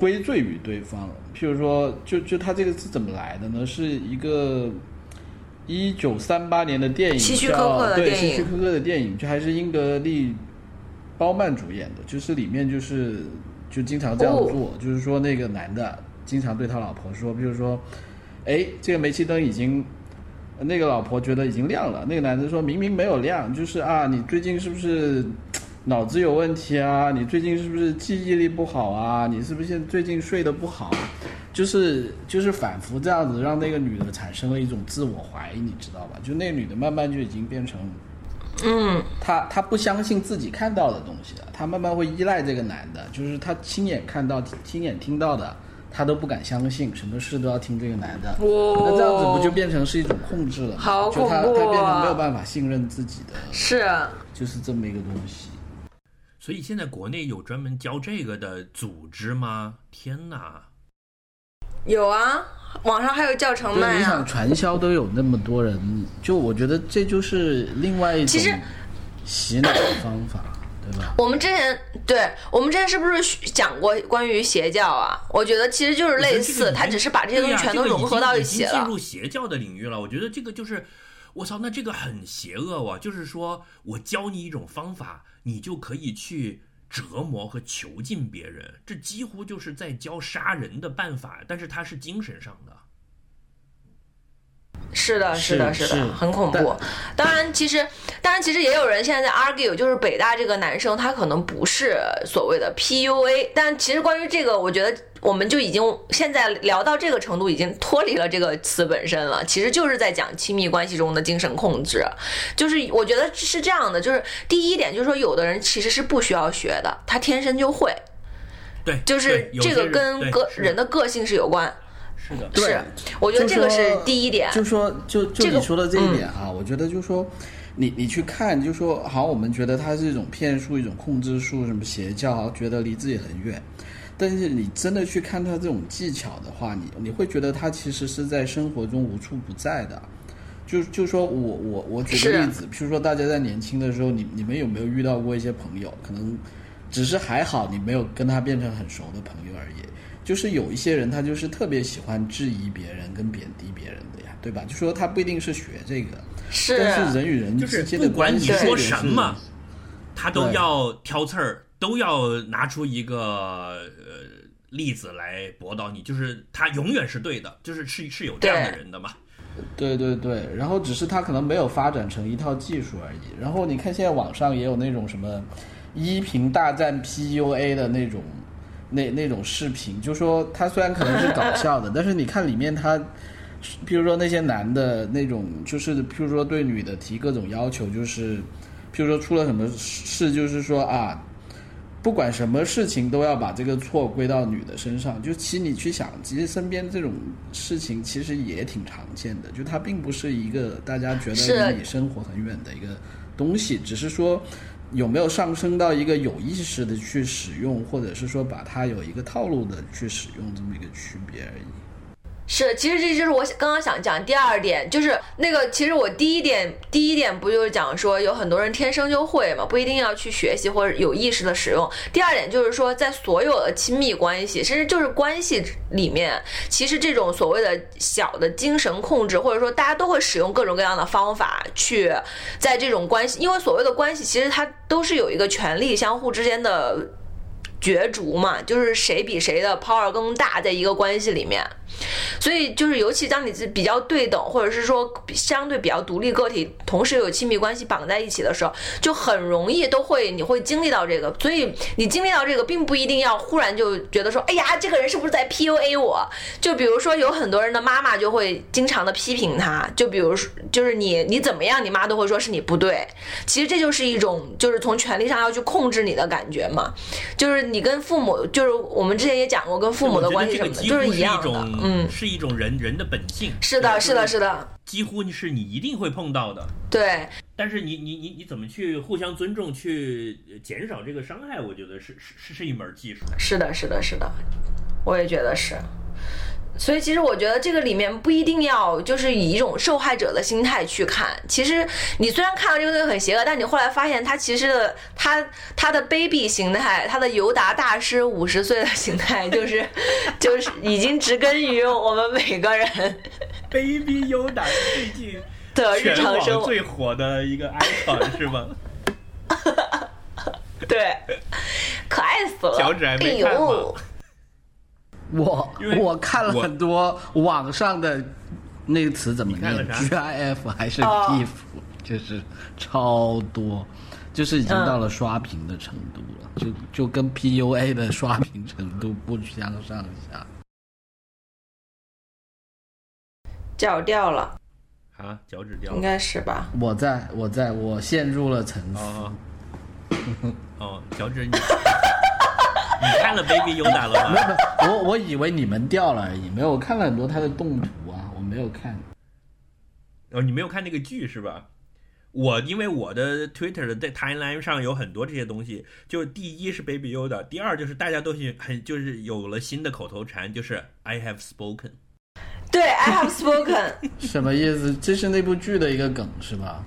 归罪于对方，譬如说，就就他这个是怎么来的呢？是一个一九三八年的电影叫，希区柯克的对电影希区柯克的电影，就还是英格丽褒曼主演的，就是里面就是就经常这样哦做，就是说那个男的经常对他老婆说，比如说，哎，这个煤气灯已经，那个老婆觉得已经亮了，那个男的说明明没有亮，就是啊，你最近是不是脑子有问题啊？你最近是不是记忆力不好啊？你是不是现最近睡得不好？就是就是反复这样子，让那个女的产生了一种自我怀疑，你知道吧？就那个女的慢慢就已经变成。嗯，她她不相信自己看到的东西了，她慢慢会依赖这个男的，就是她亲眼看到、亲眼听到的，她都不敢相信，什么事都要听这个男的。哇那这样子不就变成是一种控制了吗？好恐怖啊她变成没有办法信任自己的，是啊就是这么一个东西。所以现在国内有专门教这个的组织吗？天哪！有啊，网上还有教程卖、啊你想啊。传销都有那么多人，就我觉得这就是另外一种洗脑的方法，对吧？我们之前对我们之前是不是讲过关于邪教啊？我觉得其实就是类似，他只是把这些东西全都融合到一起了。进入邪教的领域了。我觉得这个就是，我操，那这个很邪恶啊！就是说我教你一种方法，你就可以去折磨和囚禁别人，这几乎就是在教杀人的办法，但是它是精神上的。是的，是的，是是的，很恐怖。当然，其实，当然，其实也有人现在在 argue，就是北大这个男生他可能不是所谓的 PUA，但其实关于这个，我觉得我们就已经现在聊到这个程度，已经脱离了这个词本身了。其实就是在讲亲密关系中的精神控制，就是我觉得是这样的，就是第一点就是说，有的人其实是不需要学的，他天生就会，对，就是这个跟个人的个性是有关。是的，对是，我觉得这个是第一点。就说就就你说的这一点啊，我觉得就说你你去看，就说好，我们觉得它是一种骗术、一种控制术，什么邪教，觉得离自己很远。但是你真的去看它这种技巧的话，你你会觉得它其实是在生活中无处不在的。就就说我我我举个例子，譬如说大家在年轻的时候，你你们有没有遇到过一些朋友，可能只是还好你没有跟他变成很熟的朋友而已。就是有一些人他就是特别喜欢质疑别人跟贬低别人的呀，对吧？就说他不一定是学这个，是。但是人与人之间的不管关系你说什么，他都要挑刺儿，都要拿出一个呃例子来驳倒你，就是他永远是对。的，就是是是有这样的人的嘛。对。对。对，然后只是他可能没有发展成一套技术而已。然后你看现在网上也有那种什么依萍大战 PUA 的那种那那种视频，就说他虽然可能是搞笑的，但是你看里面他，譬如说那些男的那种，就是譬如说对女的提各种要求，就是譬如说出了什么事，就是说啊。不管什么事情都要把这个错归到女的身上，就其实你去想，其实身边这种事情其实也挺常见的，就它并不是一个大家觉得离你生活很远的一个东西，只是说有没有上升到一个有意识的去使用，或者是说把它有一个套路的去使用这么一个区别而已。是，其实这就是我刚刚想讲第二点，就是那个，其实我第一点第一点不就是讲说有很多人天生就会嘛，不一定要去学习或者有意识的使用。第二点就是说，在所有的亲密关系，甚至就是关系里面，其实这种所谓的小的精神控制，或者说大家都会使用各种各样的方法去在这种关系，因为所谓的关系，其实它都是有一个权力相互之间的角逐嘛，就是谁比谁的 power 更大，在一个关系里面。所以就是，尤其当你是比较对等，或者是说相对比较独立个体，同时有亲密关系绑在一起的时候，就很容易都会你会经历到这个。所以你经历到这个，并不一定要忽然就觉得说，哎呀，这个人是不是在 PUA 我？就比如说，有很多人的妈妈就会经常的批评他，就比如说，就是你你怎么样，你妈都会说是你不对。其实这就是一种，就是从权力上要去控制你的感觉嘛。就是你跟父母，就是我们之前也讲过，跟父母的关系什么的，就是一样的。种，嗯，是一种人人的本性。是的，是的，的，是的，几乎是你一定会碰到的。对，但是你你你你怎么去互相尊重，去减少这个伤害？我觉得是是是是一门技术。是的，是的，是的，我也觉得是。所以其实我觉得这个里面不一定要就是以一种受害者的心态去看。其实你虽然看到这个东西很邪恶，但你后来发现他其实的他他的卑鄙形态，他的尤达大师五十岁的形态，就是 就是已经植根于我们每个人 Baby Yoda 最近的日常生活。最火的一个 icon 是吗？对，可爱死了。脚趾还没哎看吗呦，我我看了很多网上的那个词怎么念，GIF 还是哦 GIF，、就是超多，就是已经嗯到了刷屏的程度了，就就跟 PUA 的刷屏程度不相上下。脚掉了，啊，脚趾掉了应。该是吧？我在我在我陷入了沉思。哦 哦，脚趾你你看了 Baby Yoda 了吗？没有，我我以为你们掉了而已，没有，我看了很多他的动图啊，我没有看。哦，你没有看那个剧是吧？我因为我的 Twitter 的在 timeline 上有很多这些东西，就第一是 Baby Yoda，第二就是大家都是很就是有了新的口头禅，就是 I have spoken。对，I have spoken。什么意思？这是那部剧的一个梗是吧？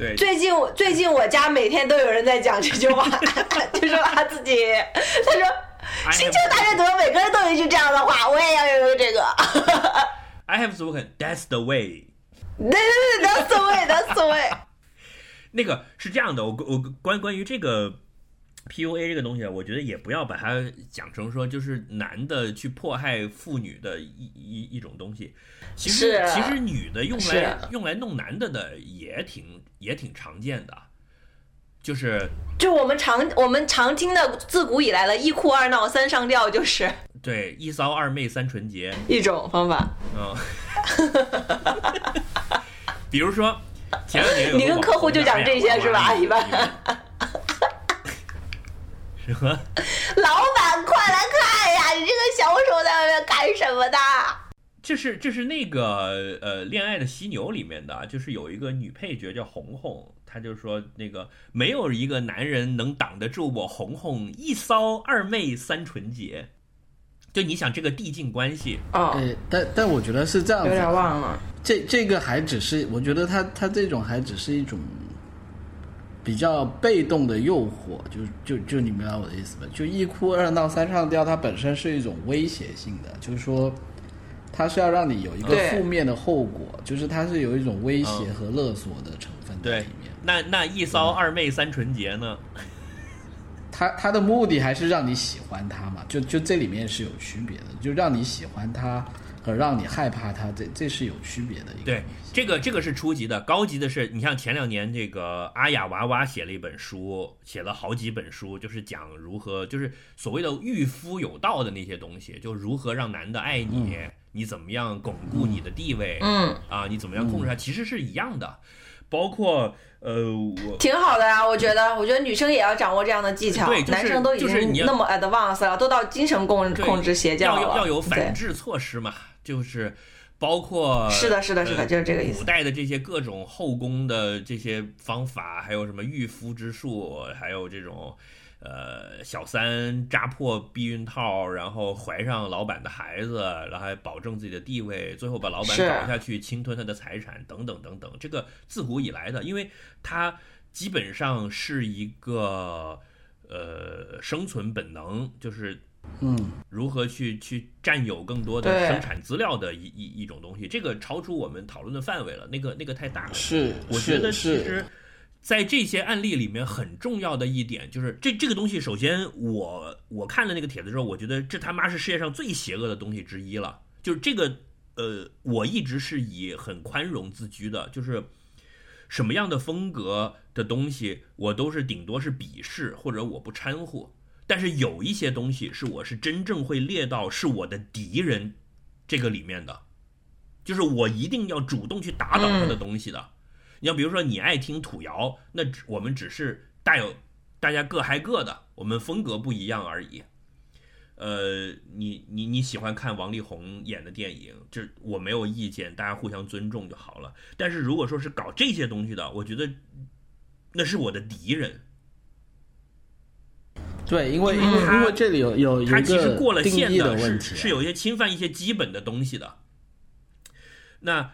对，最近我最近我家每天都有人在讲这句话，就说他自己，他说星球大战怎么每个人都有一句这样的话，我也要有这个。I have spoken. That's the way. 对对对，That's the way，That's the way。那个是这样的，我我关关于这个 PUA 这个东西啊，我觉得也不要把它讲成说就是男的去迫害妇女的一一一种东西。其实是其实女的用来是用来弄男的的也挺也挺常见的，就是就我们常我们常听的自古以来的一哭二闹三上吊，就是对一骚二媚三纯洁，一种方法。嗯，比如说前两年你跟客户就讲这些是吧一般什么？老板，快来看呀！你这个小手在外面干什么的？这是这是那个呃《恋爱的犀牛》里面的，就是有一个女配角叫红红，她就说那个没有一个男人能挡得住我红红一骚二媚三纯洁，就你想这个递进关系，哦，呃，但但我觉得是这样子，有点忘了。这这个还只是，我觉得他他这种还只是一种比较被动的诱惑，就就就你明白我的意思吧？就一哭二闹三上吊，它本身是一种威胁性的，就是说它是要让你有一个负面的后果，就是它是有一种威胁和勒索的成分在里面。那那一骚二媚三纯洁呢？他他的目的还是让你喜欢他嘛，就就这里面是有区别的，就让你喜欢他和让你害怕他，这这是有区别的一个对。这个这个是初级的，高级的是你像前两年这个阿雅娃娃写了一本书，写了好几本书，就是讲如何就是所谓的御夫有道的那些东西，就如何让男的爱你，你怎么样巩固你的地位，嗯，啊，你怎么样控制他，其实是一样的。包括呃，我挺好的呀，我觉得，我觉得女生也要掌握这样的技巧。对就是男生都已经那么 advanced 了，都到精神控对控制邪教了。要有反制措施嘛，就是包括是的是的是的呃就是这个意思古代的这些各种后宫的这些方法，还有什么御夫之术，还有这种呃小三扎破避孕套，然后怀上老板的孩子，然后还保证自己的地位，最后把老板搞下去，侵吞他的财产，等等等等。这个自古以来的，因为它基本上是一个呃生存本能，就是嗯，如何去去占有更多的生产资料的一一一种东西，这个超出我们讨论的范围了，那个那个太大了。是，我觉得其实，在这些案例里面很重要的一点就是这这个东西，首先我我看了那个帖子之后，我觉得这他妈是世界上最邪恶的东西之一了。就是这个呃，我一直是以很宽容自居的，就是什么样的风格的东西，我都是顶多是鄙视或者我不掺和。但是有一些东西是我是真正会列到是我的敌人这个里面的，就是我一定要主动去打倒他的东西的。你要比如说你爱听土窑，那我们只是带有大家各嗨各的，我们风格不一样而已。呃，你你你喜欢看王力宏演的电影，这我没有意见，大家互相尊重就好了。但是如果说是搞这些东西的，我觉得那是我的敌人。对，因为因因为因为这里有有一个其实过了定义线的，是问题啊，是有一些侵犯一些基本的东西的。那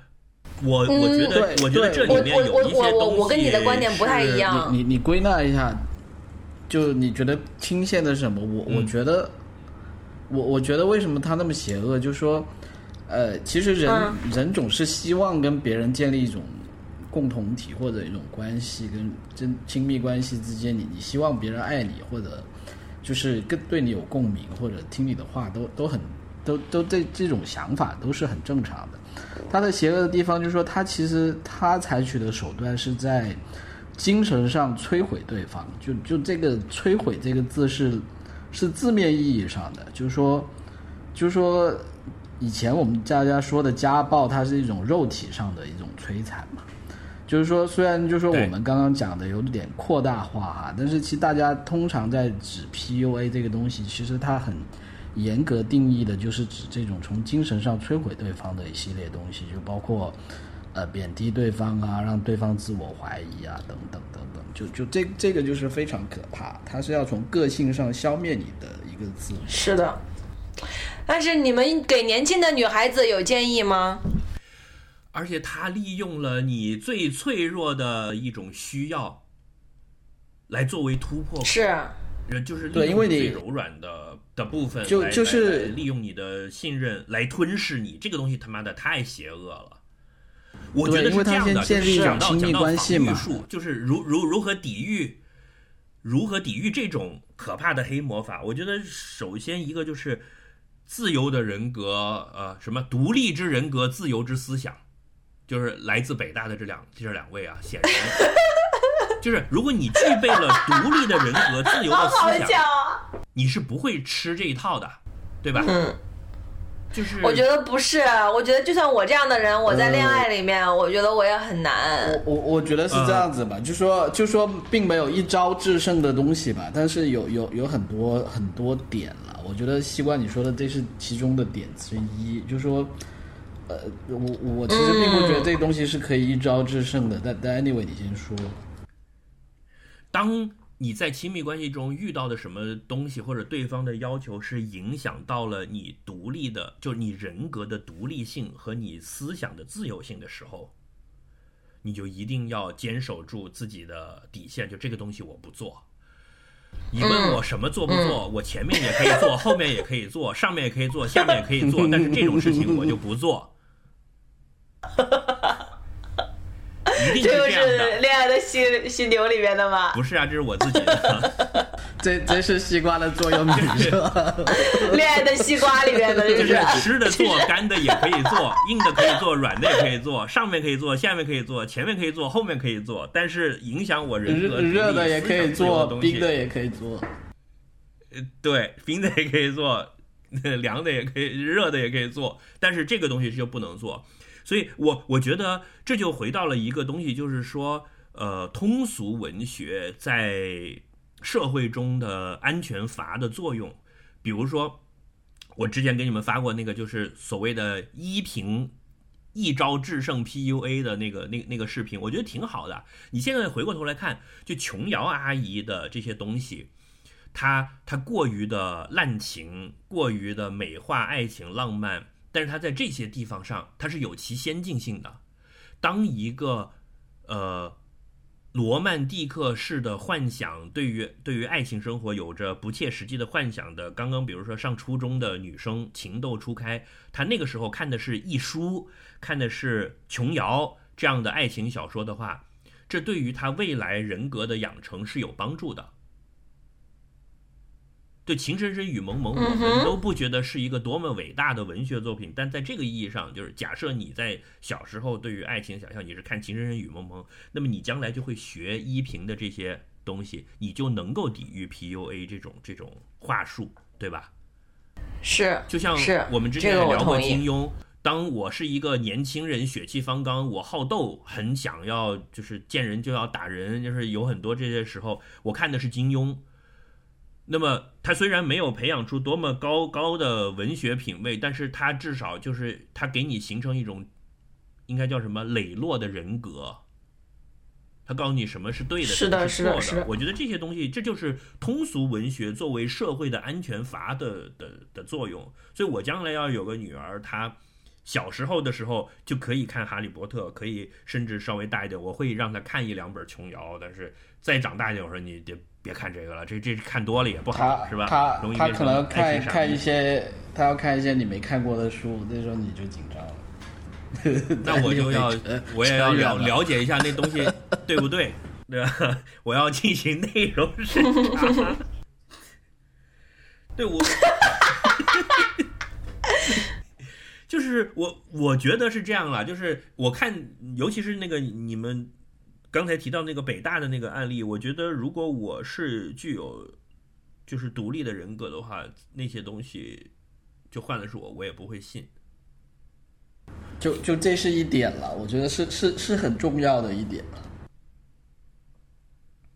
我我觉得，对我觉得这里我面我我有一些东西我我跟你的观点不太一样你你你归纳一下，就你觉得侵线的是什么？我我嗯觉得，我我觉得为什么他那么邪恶？就是说，呃，其实人、嗯人总是希望跟别人建立一种共同体或者一种关系，跟真亲密关系之间，你你希望别人爱你，或者就是跟对你有共鸣，或者听你的话，都都很都都这这种想法都是很正常的。他的邪恶的地方就是说，他其实他采取的手段是在精神上摧毁对方。就就这个“摧毁”这个字是是字面意义上的，就是说，就是说，以前我们大家说的家暴，它是一种肉体上的一种摧残嘛。就是说，虽然就是说我们刚刚讲的有点扩大化哈，但是其实大家通常在指 PUA 这个东西，其实它很严格定义的就是指这种从精神上摧毁对方的一系列东西，就包括呃贬低对方啊，让对方自我怀疑啊，等等等等，就就这这个就是非常可怕，它是要从个性上消灭你的一个字。是的。但是你们给年轻的女孩子有建议吗？而且他利用了你最脆弱的一种需要，来作为突破口，是，呃就是利用对因为你最柔软的的部分来，就是利用你的信任来吞噬你，这个东西他妈的太邪恶了。我觉得是这样的，先建就是立一种亲密讲到讲到关系嘛防御术，就是如如如何抵御，如何抵御这种可怕的黑魔法。我觉得首先一个就是自由的人格，呃，什么独立之人格，自由之思想，就是来自北大的这两这两位啊，显然就是如果你具备了独立的人格、自由的思想，啊！你是不会吃这一套的，对吧？嗯，就是我觉得不是，我觉得就像我这样的人，我在恋爱里面，我觉得我也很难。我我我觉得是这样子吧，就说就说并没有一招制胜的东西吧，但是有有有很多很多点了。我觉得西瓜你说的这是其中的点之一，就说，呃，我我其实并不觉得这个东西是可以一招制胜的。但但 anyway 你先说，当你在亲密关系中遇到的什么东西，或者对方的要求是影响到了你独立的，就是你人格的独立性和你思想的自由性的时候，你就一定要坚守住自己的底线，就这个东西我不做。你问我什么做不做，我前面也可以做，后面也可以做，上面也可以做，下面也可以做，但是这种事情我就不做。一定是这个是这样的，《恋爱的犀犀牛》里面的吗？不是啊，这是我自己的。这这是西瓜的座右铭是吧？《恋爱的西瓜》里面的，就就是是湿的做，干的也可以做，硬的可以做，软的也可以做，上面可以做，下面可以做，前面可以做，后面可以做，但是影响我人格热热的也可以做，冰的也也可以做。对，冰的也可以做，凉的也可以，热的也可以做，但是这个东西就不能做。所以我我觉得这就回到了一个东西，就是说，呃，通俗文学在社会中的安全阀的作用，比如说。我之前给你们发过那个，就是所谓的依萍一招制胜 PUA 的那个那那个视频，我觉得挺好的。你现在回过头来看，就琼瑶阿姨的这些东西，她她过于的滥情，过于的美化爱情浪漫，但是他在这些地方上，它是有其先进性的。当一个呃罗曼蒂克式的幻想，对于对于爱情生活有着不切实际的幻想的，刚刚比如说上初中的女生情窦初开，她那个时候看的是一书，看的是琼瑶这样的爱情小说的话，这对于她未来人格的养成是有帮助的。对《情深深雨蒙蒙》，我们都不觉得是一个多么伟大的文学作品，但在这个意义上，就是假设你在小时候对于爱情想象，你是看《情深深雨蒙蒙》，那么你将来就会学依萍的这些东西，你就能够抵御 PUA 这种这种话术，对吧？是，就像我们之前聊过金庸。当我是一个年轻人，血气方刚，我好斗，很想要就是见人就要打人，就是有很多这些时候，我看的是金庸。那么他虽然没有培养出多么高高的文学品味，但是他至少就是他给你形成一种，应该叫什么磊落的人格。他告诉你什么是对的，是的什么错是的是的我觉得这些东西，这就是通俗文学作为社会的安全阀的的的作用。所以我将来要有个女儿，她小时候的时候就可以看《哈利波特》，可以甚至稍微大一点，我会让他看一两本琼瑶。但是再长大一点，我说你别别看这个了，这这看多了也不好，是吧？他容易他可能看看一。些，他要看一些你没看过的书，那时候你就紧张了。那我就要呃 我也要了了了解一下那东西对不对，对吧？我要进行内容审查。对我，就是我我觉得是这样啦，就是我看，尤其是那个你们刚才提到那个北大的那个案例，我觉得如果我是具有就是独立的人格的话，那些东西就换了是我，我也不会信。就就这是一点了，我觉得是是是很重要的一点了。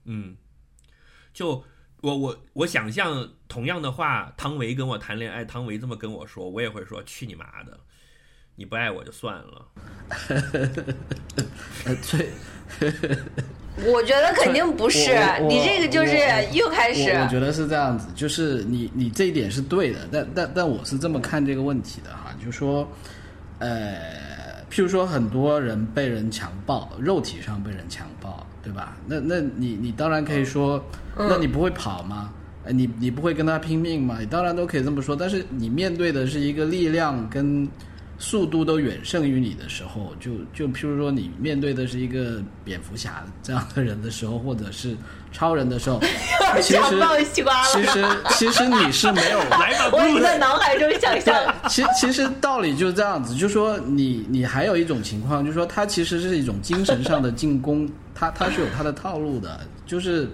嗯，就我我我想象同样的话，汤唯跟我谈恋爱，汤唯这么跟我说，我也会说去你妈的，你不爱我就算了。呃，最我觉得肯定不是你这个就是又开始我我觉得是这样子，就是你你这一点是对的，但但但我是这么看这个问题的哈，就说，呃，譬如说很多人被人强暴，肉体上被人强暴，对吧？那那你你当然可以说，那你不会跑吗？哎你你不会跟他拼命吗？你当然都可以这么说，但是你面对的是一个力量跟速度都远胜于你的时候，就就譬如说你面对的是一个蝙蝠侠这样的人的时候，或者是超人的时候，其实其。实其实你是没有 来吧，我已经在脑海中想象，其其实道理就是这样子，就说你你还有一种情况，就是说他其实是一种精神上的进攻，他他是有他的套路的，就是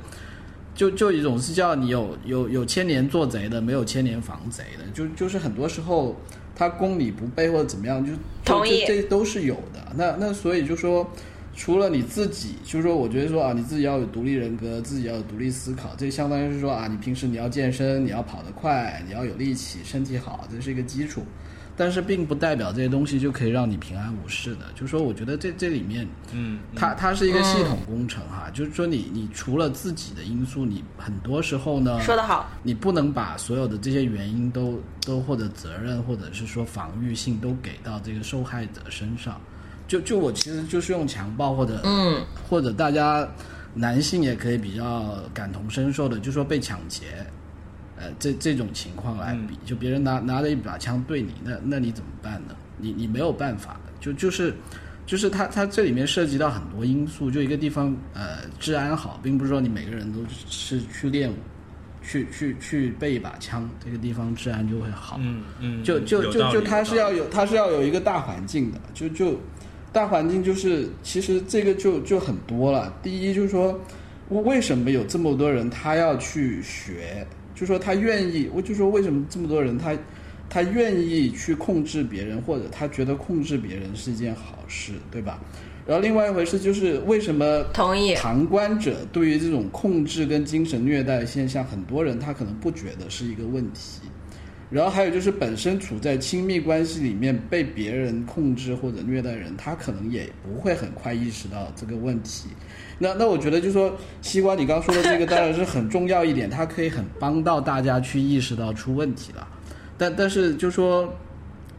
就就一种是叫你有有有千年做贼的，没有千年防贼的，就就是很多时候他公理不备或者怎么样，就就同意这这都是有的。那那所以就说除了你自己，就是说，我觉得说啊，你自己要有独立人格，自己要有独立思考，这相当于是说啊，你平时你要健身，你要跑得快，你要有力气，身体好，这是一个基础。但是并不代表这些东西就可以让你平安无事的。就是说，我觉得这这里面，嗯，它它是一个系统工程哈。就是说你，你除了自己的因素，你很多时候呢，说得好，你不能把所有的这些原因都都或者责任或者是说防御性都给到这个受害者身上。就就我其实就是用强暴或者嗯或者大家男性也可以比较感同身受的，就说被抢劫，呃，这这种情况来比，就别人拿拿着一把枪对你，那那你怎么办呢？你你没有办法的，就就是就是它它这里面涉及到很多因素，就一个地方呃治安好，并不是说你每个人都是去练武，去去去备一把枪，这个地方治安就会好。嗯嗯，就就就就他是要有道理有它是要有一个大环境的，就就大环境就是其实这个就就很多了。第一就是说，为为什么有这么多人他要去学？就说他愿意，我就说为什么这么多人他他愿意去控制别人，或者他觉得控制别人是一件好事，对吧？然后另外一回事就是为什么同意旁观者对于这种控制跟精神虐待的现象，很多人他可能不觉得是一个问题。然后还有就是本身处在亲密关系里面被别人控制或者虐待人，他可能也不会很快意识到这个问题。那那我觉得就是说，西瓜你刚说的这个当然是很重要一点，它可以很帮到大家去意识到出问题了。但但是就说，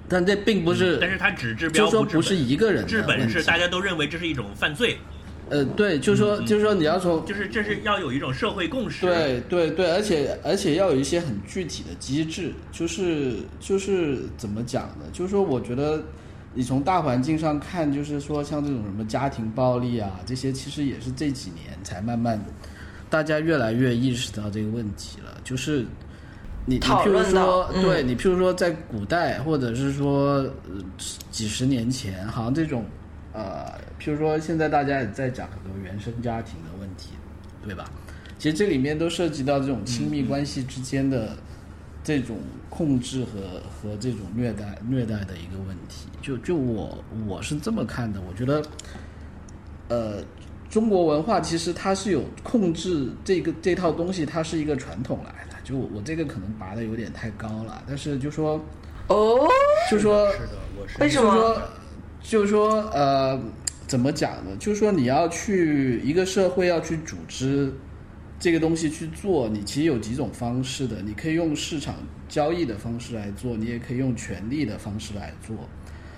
但这并不是，嗯但是它只治标就说不治本是一个人治本是大家都认为这是一种犯罪，呃，对，就是说就是说你要从就是这是要有一种社会共识。对对对，而且而且要有一些很具体的机制，就是就是怎么讲呢？就是说，我觉得你从大环境上看，就是说像这种什么家庭暴力啊，这些其实也是这几年才慢慢大家越来越意识到这个问题了。就是你你譬如说，嗯对你譬如说在古代，或者是说呃几十年前，好像这种呃，譬如说现在大家也在讲很多原生家庭的问题，对吧？其实这里面都涉及到这种亲密关系之间的这种控制和和这种虐待虐待的一个问题。就就我我是这么看的，我觉得，呃，中国文化其实它是有控制这个这套东西，它是一个传统来的。就我我这个可能拔的有点太高了，但是就说哦，就说是的，我是为什么就是说，呃，怎么讲呢？就是说，你要去一个社会要去组织这个东西去做，你其实有几种方式的。你可以用市场交易的方式来做，你也可以用权力的方式来做。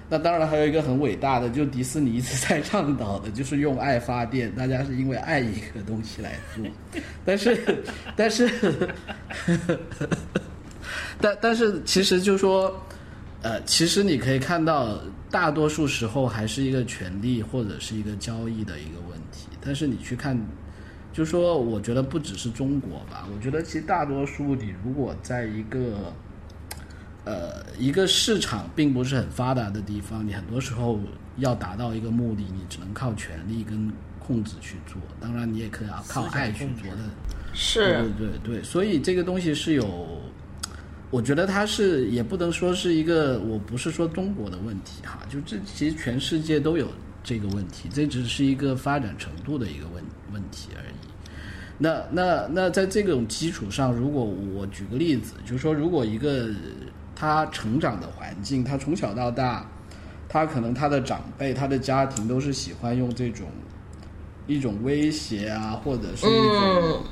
那当然还有一个很伟大的，就迪士尼一直在倡导的，就是用爱发电。大家是因为爱一个东西来做，但是，但是，但但是，其实就说，呃，其实你可以看到，大多数时候还是一个权利或者是一个交易的一个问题。但是你去看，就说我觉得不只是中国吧，我觉得其实大多数你如果在一个呃一个市场并不是很发达的地方，你很多时候要达到一个目的，你只能靠权力跟控制去做。当然，你也可以要靠爱去做的。是对对对对，所以这个东西是有，我觉得它是也不能说是一个，我不是说中国的问题哈，就这其实全世界都有这个问题，这只是一个发展程度的一个问问题而已。那那那在这种基础上，如果我举个例子，就是说，如果一个他成长的环境，他从小到大，他可能他的长辈、他的家庭都是喜欢用这种一种威胁啊，或者是一种。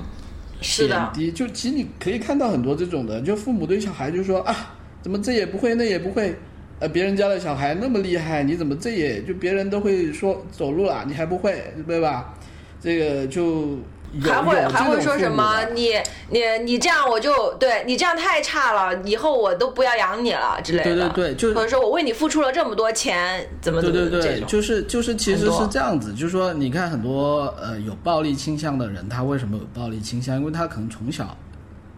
贬低，就其实你可以看到很多这种的，就父母对小孩就说啊，怎么这也不会，那也不会，呃，别人家的小孩那么厉害，你怎么这也就别人都会说走路了，你还不会，对吧？这个就还会还会说什么？你你你这样我就对你这样太差了，以后我都不要养你了之类的。对对对就或者说我为你付出了这么多钱，怎么对怎么对对，对就是就是，其实是这样子，就是说，你看很多呃有暴力倾向的人，他为什么有暴力倾向？因为他可能从小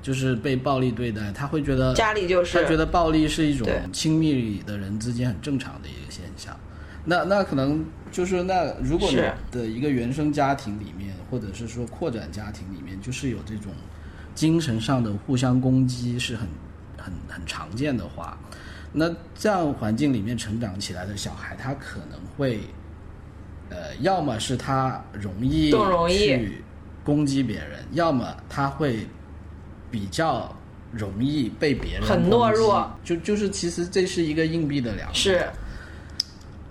就是被暴力对待，他会觉得家里就是他觉得暴力是一种亲密的人之间很正常的一个现象。那那可能就是那如果你的一个原生家庭里面，或者是说扩展家庭里面，就是有这种精神上的互相攻击是很很很常见的话，那这样环境里面成长起来的小孩，他可能会呃，要么是他容易更容易去攻击别人，要么他会比较容易被别人很懦弱。就就是其实这是一个硬币的两面。是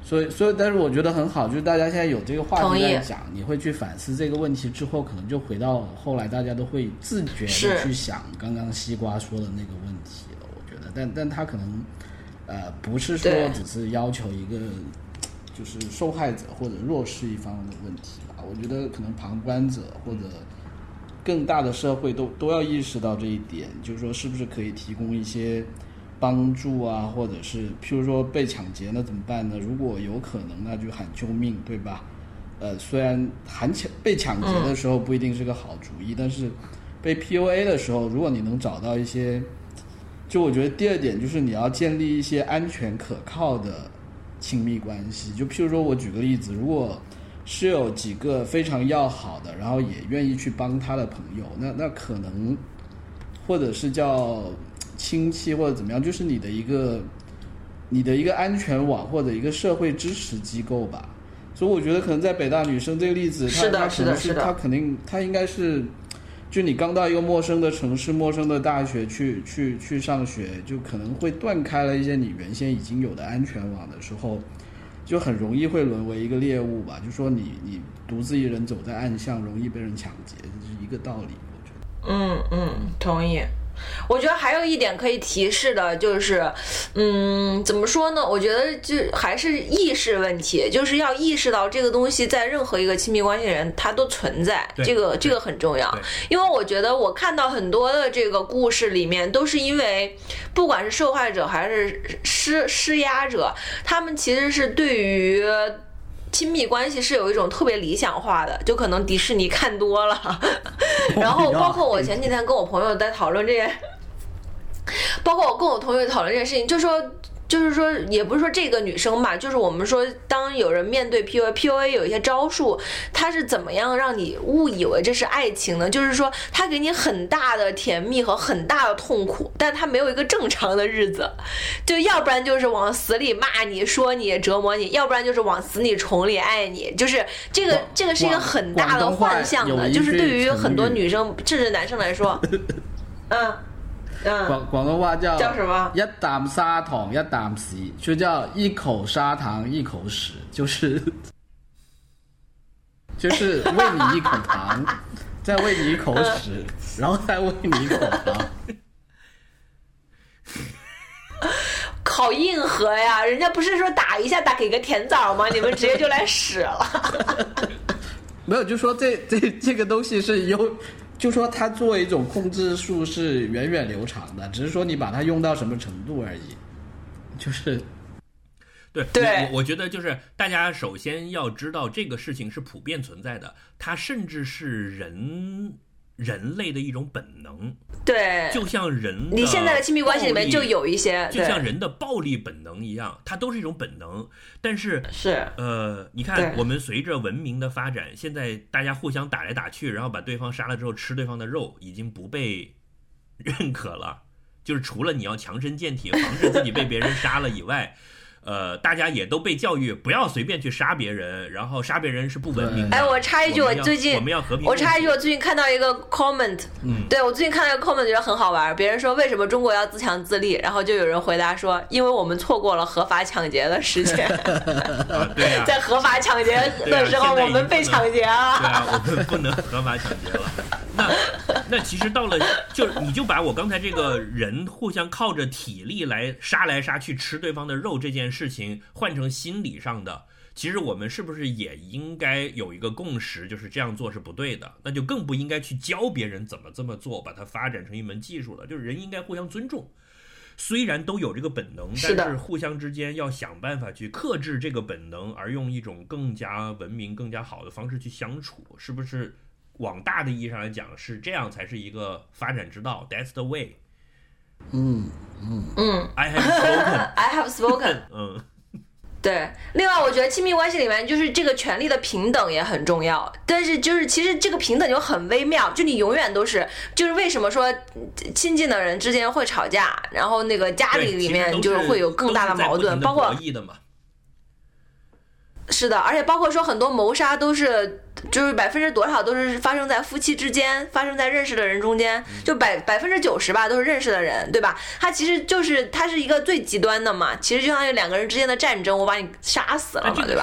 所以，所以，但是我觉得很好，就是大家现在有这个话题在讲，你会去反思这个问题之后，可能就回到后来大家都会自觉的去想刚刚西瓜说的那个问题了。我觉得，但但他可能呃不是说只是要求一个就是受害者或者弱势一方的问题吧。我觉得可能旁观者或者更大的社会都都要意识到这一点，就是说是不是可以提供一些帮助啊，或者是譬如说被抢劫那怎么办呢？如果有可能，那就喊救命，对吧？呃，虽然喊抢被抢劫的时候不一定是个好主意，但是被 PUA 的时候，如果你能找到一些，就我觉得第二点就是你要建立一些安全可靠的亲密关系。就譬如说，我举个例子，如果是有几个非常要好的，然后也愿意去帮他的朋友，那那可能或者是叫亲戚或者怎么样，就是你的一个你的一个安全网或者一个社会支持机构吧。所以我觉得可能在北大女生这个例子，她是的她可能是她肯定她应该是，就你刚到一个陌生的城市、陌生的大学去去去上学，就可能会断开了一些你原先已经有的安全网的时候，就很容易会沦为一个猎物吧。就说你你独自一人走在暗巷，容易被人抢劫，这是一个道理。我觉得。嗯嗯，同意。我觉得还有一点可以提示的，就是，嗯，怎么说呢？我觉得就还是意识问题，就是要意识到这个东西在任何一个亲密关系人它都存在，这个这个很重要。因为我觉得我看到很多的这个故事里面，都是因为不管是受害者还是施施压者，他们其实是对于。亲密关系是有一种特别理想化的，就可能迪士尼看多了，然后包括我前几天跟我朋友在讨论这些，包括我跟我同学讨论这件事情，就说。就是说，也不是说这个女生吧，就是我们说，当有人面对 PUA，PUA 有一些招数，他是怎么样让你误以为这是爱情呢？就是说，他给你很大的甜蜜和很大的痛苦，但他没有一个正常的日子，就要不然就是往死里骂你、说你、折磨你，要不然就是往死里宠里爱你，就是这个这个是一个很大的幻象的，就是对于很多女生甚至男生来说，嗯 嗯，广广东话叫叫什么一啖砂糖一啖屎，就叫一口砂糖一口屎，就是就是喂你一口糖，再喂你一口屎，然后再喂你一口糖。好硬核呀！人家不是说打一下打给个甜枣吗？你们直接就来屎了。没有，就说这这这个东西是有，就说它作为一种控制术是源远流长的，只是说你把它用到什么程度而已。就是对对我我觉得就是大家首先要知道这个事情是普遍存在的，它甚至是人人类的一种本能，对，就像人的你现在的亲密关系里面就有一些，就像，人的暴力本能一样，它都是一种本能。但是，是。呃，你看，我们随着文明的发展，现在大家互相打来打去，然后把对方杀了之后吃对方的肉，已经不被认可了。就是除了你要强身健体，防止自己被别人杀了以外，呃，大家也都被教育不要随便去杀别人，然后杀别人是不文明的。哎，我插一句，我最近我们要和平。我插一句，我最近看到一个 comment，嗯对我最近看到一个 comment 觉得很好玩。别人说为什么中国要自强自立，然后就有人回答说，因为我们错过了合法抢劫的时间，啊，对呀、在合法抢劫的时候，啊我们被抢劫对了。啊，我们不能合法抢劫了。那 那其实到了，就是你就把我刚才这个人互相靠着体力来杀来杀去吃对方的肉这件事情换成心理上的，其实我们是不是也应该有一个共识，就是这样做是不对的？那就更不应该去教别人怎么这么做，把它发展成一门技术了。就是人应该互相尊重。虽然都有这个本能，但是互相之间要想办法去克制这个本能，而用一种更加文明、更加好的方式去相处，是不是？往大的意义上来讲，是这样才是一个发展之道。That's the way. 嗯，嗯嗯 I have spoken.，I have spoken。嗯，对，另外我觉得亲密关系里面就是这个权利的平等也很重要，但是就是其实这个平等就很微妙，就你永远都是就是为什么说嗯亲近的人之间会吵架，然后那个家里里面就是会有更大的矛盾，包括博弈的嘛。是的，而且包括说很多谋杀都是，就是百分之多少都是发生在夫妻之间，发生在认识的人中间，就百百分之九十吧都是认识的人，对吧？它其实就是它是一个最极端的嘛，其实就相当于两个人之间的战争，我把你杀死了嘛，对吧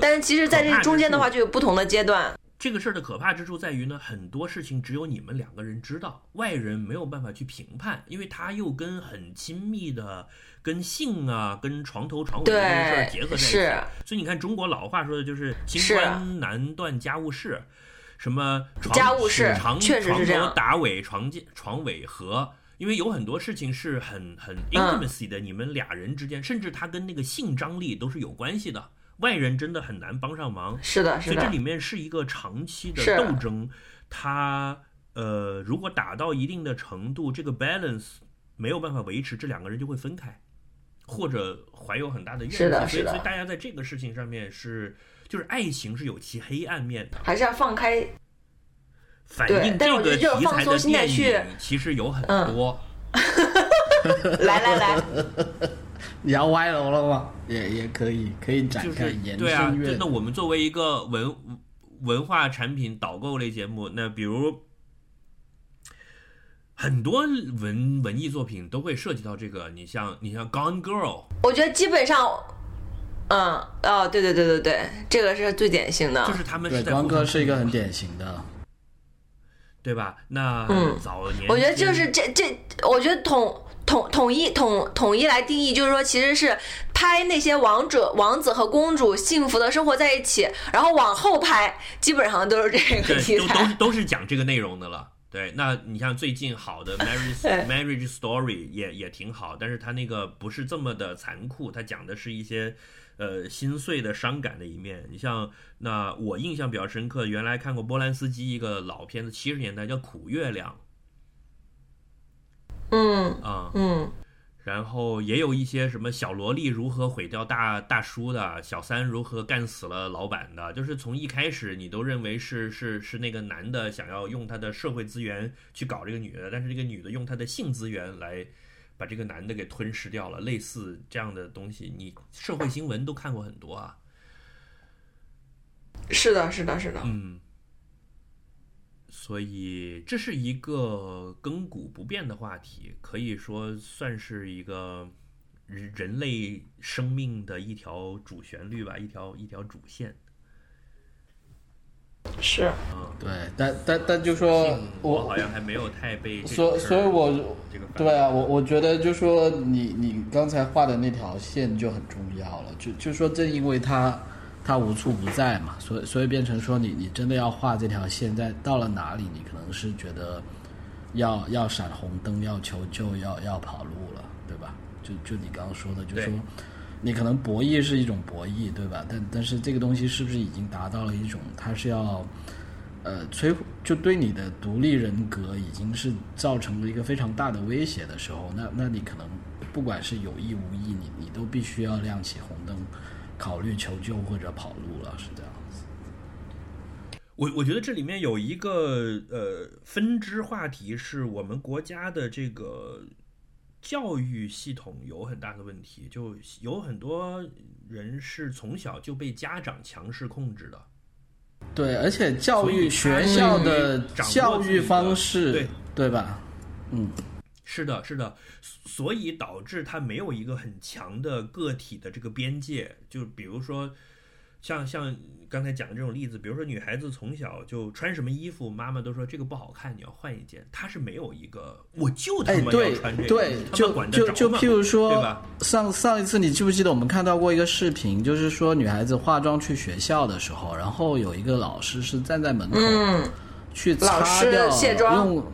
但是其实在这中间的话，就有不同的阶段。这个事儿的可怕之处在于呢，很多事情只有你们两个人知道，外人没有办法去评判，因为它又跟很亲密的、跟性啊、跟床头床尾这件事儿结合在一起。所以你看，中国老话说的就是“清是官难断家务事”，什么床家务事床床头打尾，床间床尾和。因为有很多事情是很很嗯 intimacy 的，你们俩人之间，甚至它跟那个性张力都是有关系的，外人真的很难帮上忙。是的，是的所以这里，面是一个长期的斗争，它呃，如果打到一定的程度，这个 balance 没有办法维持，这两个人就会分开，或者怀有很大的怨是的气。所以，是的所以大家在这个事情上面是，就是爱情是有其黑暗面的。还是要放开。反对映这个题材的电去影其实有很嗯多。来来 来，你要歪楼了吗？也也可以，可以展就是开延对啊，伸阅就那我们作为一个文文化产品导购类节目，那比如很多文文艺作品都会涉及到这个。你像你像《Gone Girl》，我觉得基本上，嗯，哦，对对对对对，这个是最典型的。就是他们对，是在互相光哥是一个很典型的。对吧？那嗯早年我觉得就是这这，我觉得统统统一统统一来定义，就是说其实是拍那些王者、王子和公主幸福的生活在一起，然后往后拍，基本上都是这个对题都都是。都是讲这个内容的了。对，那你像最近好的 Marriage 对 Marriage Story 也也挺好，但是它那个不是这么的残酷，它讲的是一些呃心碎的、伤感的一面。你像那我印象比较深刻，原来看过波兰斯基一个老片子，七十年代叫《苦月亮嗯》啊、嗯，然后也有一些什么小萝莉如何毁掉大大叔的，小三如何干死了老板的，就是从一开始你都认为是是是那个男的想要用他的社会资源去搞这个女的，但是这个女的用她的性资源来把这个男的给吞噬掉了，类似这样的东西，你社会新闻都看过很多啊，是的，是的，是的。嗯。所以这是一个亘古不变的话题，可以说算是一个人人类生命的一条主旋律吧，一条一条主线。是，嗯对，但但但就说嗯我我好像还没有太被所所以我这个对啊，我我觉得就说你你刚才画的那条线就很重要了，就就说正因为它它无处不在嘛，所以所以变成说你你真的要画这条线，在到了哪里，你可能是觉得要要闪红灯，要求救，要要跑路了，对吧？就就你刚刚说的，就对说你可能博弈是一种博弈，对吧？但但是这个东西是不是已经达到了一种，它是要呃摧毁，就对你的独立人格已经是造成了一个非常大的威胁的时候，那那你可能不管是有意无意，你你都必须要亮起红灯，考虑求救或者跑路了，是这样子。我我觉得这里面有一个呃分支话题，是我们国家的这个教育系统有很大的问题，就有很多人是从小就被家长强势控制的。对，而且教育学校的教育方式，对对吧？嗯，是的，是的，所以导致他没有一个很强的个体的这个边界。就比如说，像像刚才讲的这种例子，比如说女孩子从小就穿什么衣服，妈妈都说这个不好看，你要换一件。她是没有一个，我就他哎，妈要穿这个，对，就就就譬如对说吧？上上一次你记不记得我们看到过一个视频，就是说女孩子化妆去学校的时候，然后有一个老师是站在门口，嗯，去老师擦掉，卸妆用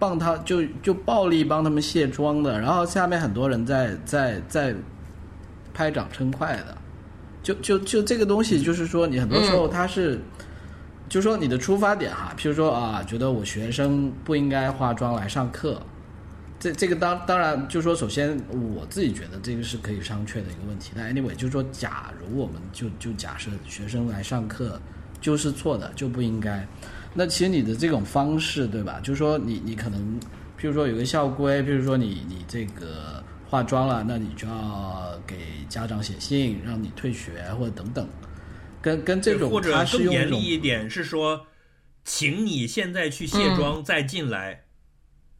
帮他就就暴力帮他们卸妆的，然后下面很多人在在在拍掌称快的，就就就这个东西，就是说你很多时候他是。就说你的出发点哈，譬如说啊，觉得我学生不应该化妆来上课，这这个当当然，就说首先我自己觉得这个是可以商榷的一个问题。但 anyway，就说，假如我们就就假设学生来上课就是错的，就不应该。那其实你的这种方式，对吧？就是说你你可能，譬如说有个校规，譬如说你你这个化妆了，那你就要给家长写信让你退学或者等等。跟跟这种或者他更严厉一点是说，请你现在去卸妆再进来，